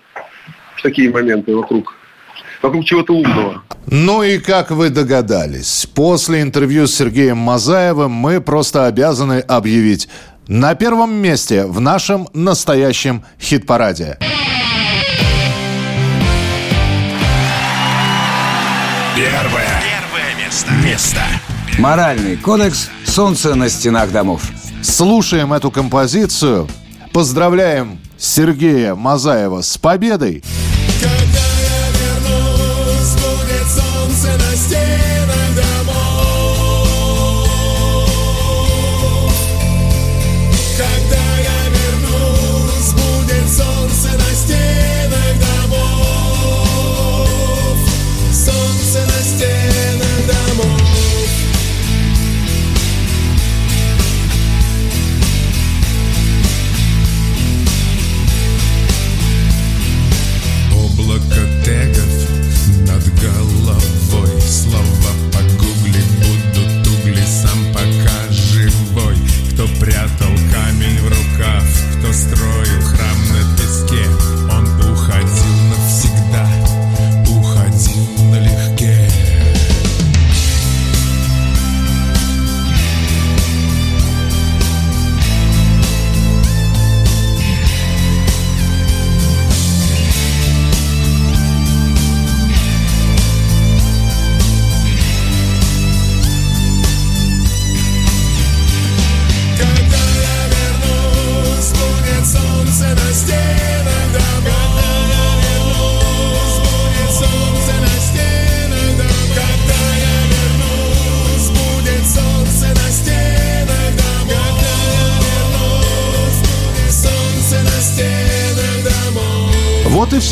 в такие моменты вокруг, вокруг чего-то умного. Ну и как вы догадались, после интервью с Сергеем Мазаевым мы просто обязаны объявить на первом месте в нашем настоящем хит-параде. Первое. Первое место. Место. Моральный кодекс «Солнце на стенах домов». Слушаем эту композицию. Поздравляем Сергея Мазаева с победой.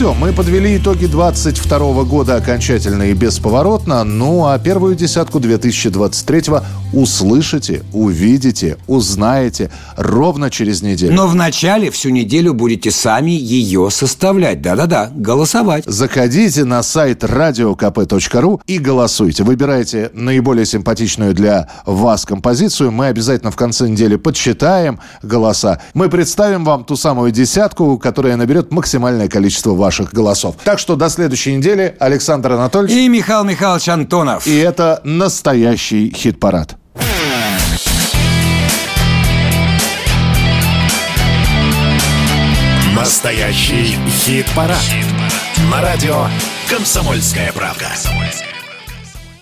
Все. Мы подвели итоги 22 года окончательно и бесповоротно. Ну а первую десятку 2023 услышите, увидите, узнаете ровно через неделю. Но вначале всю неделю будете сами ее составлять. Да-да-да, голосовать. Заходите на сайт radiokp.ru и голосуйте. Выбирайте наиболее симпатичную для вас композицию. Мы обязательно в конце недели подсчитаем голоса. Мы представим вам ту самую десятку, которая наберет максимальное количество ваших голосов. Так что до следующей недели. Александр Анатольевич. И Михаил Михайлович Антонов. И это настоящий хит-парад. Настоящий хит-парад. На радио «Комсомольская правда».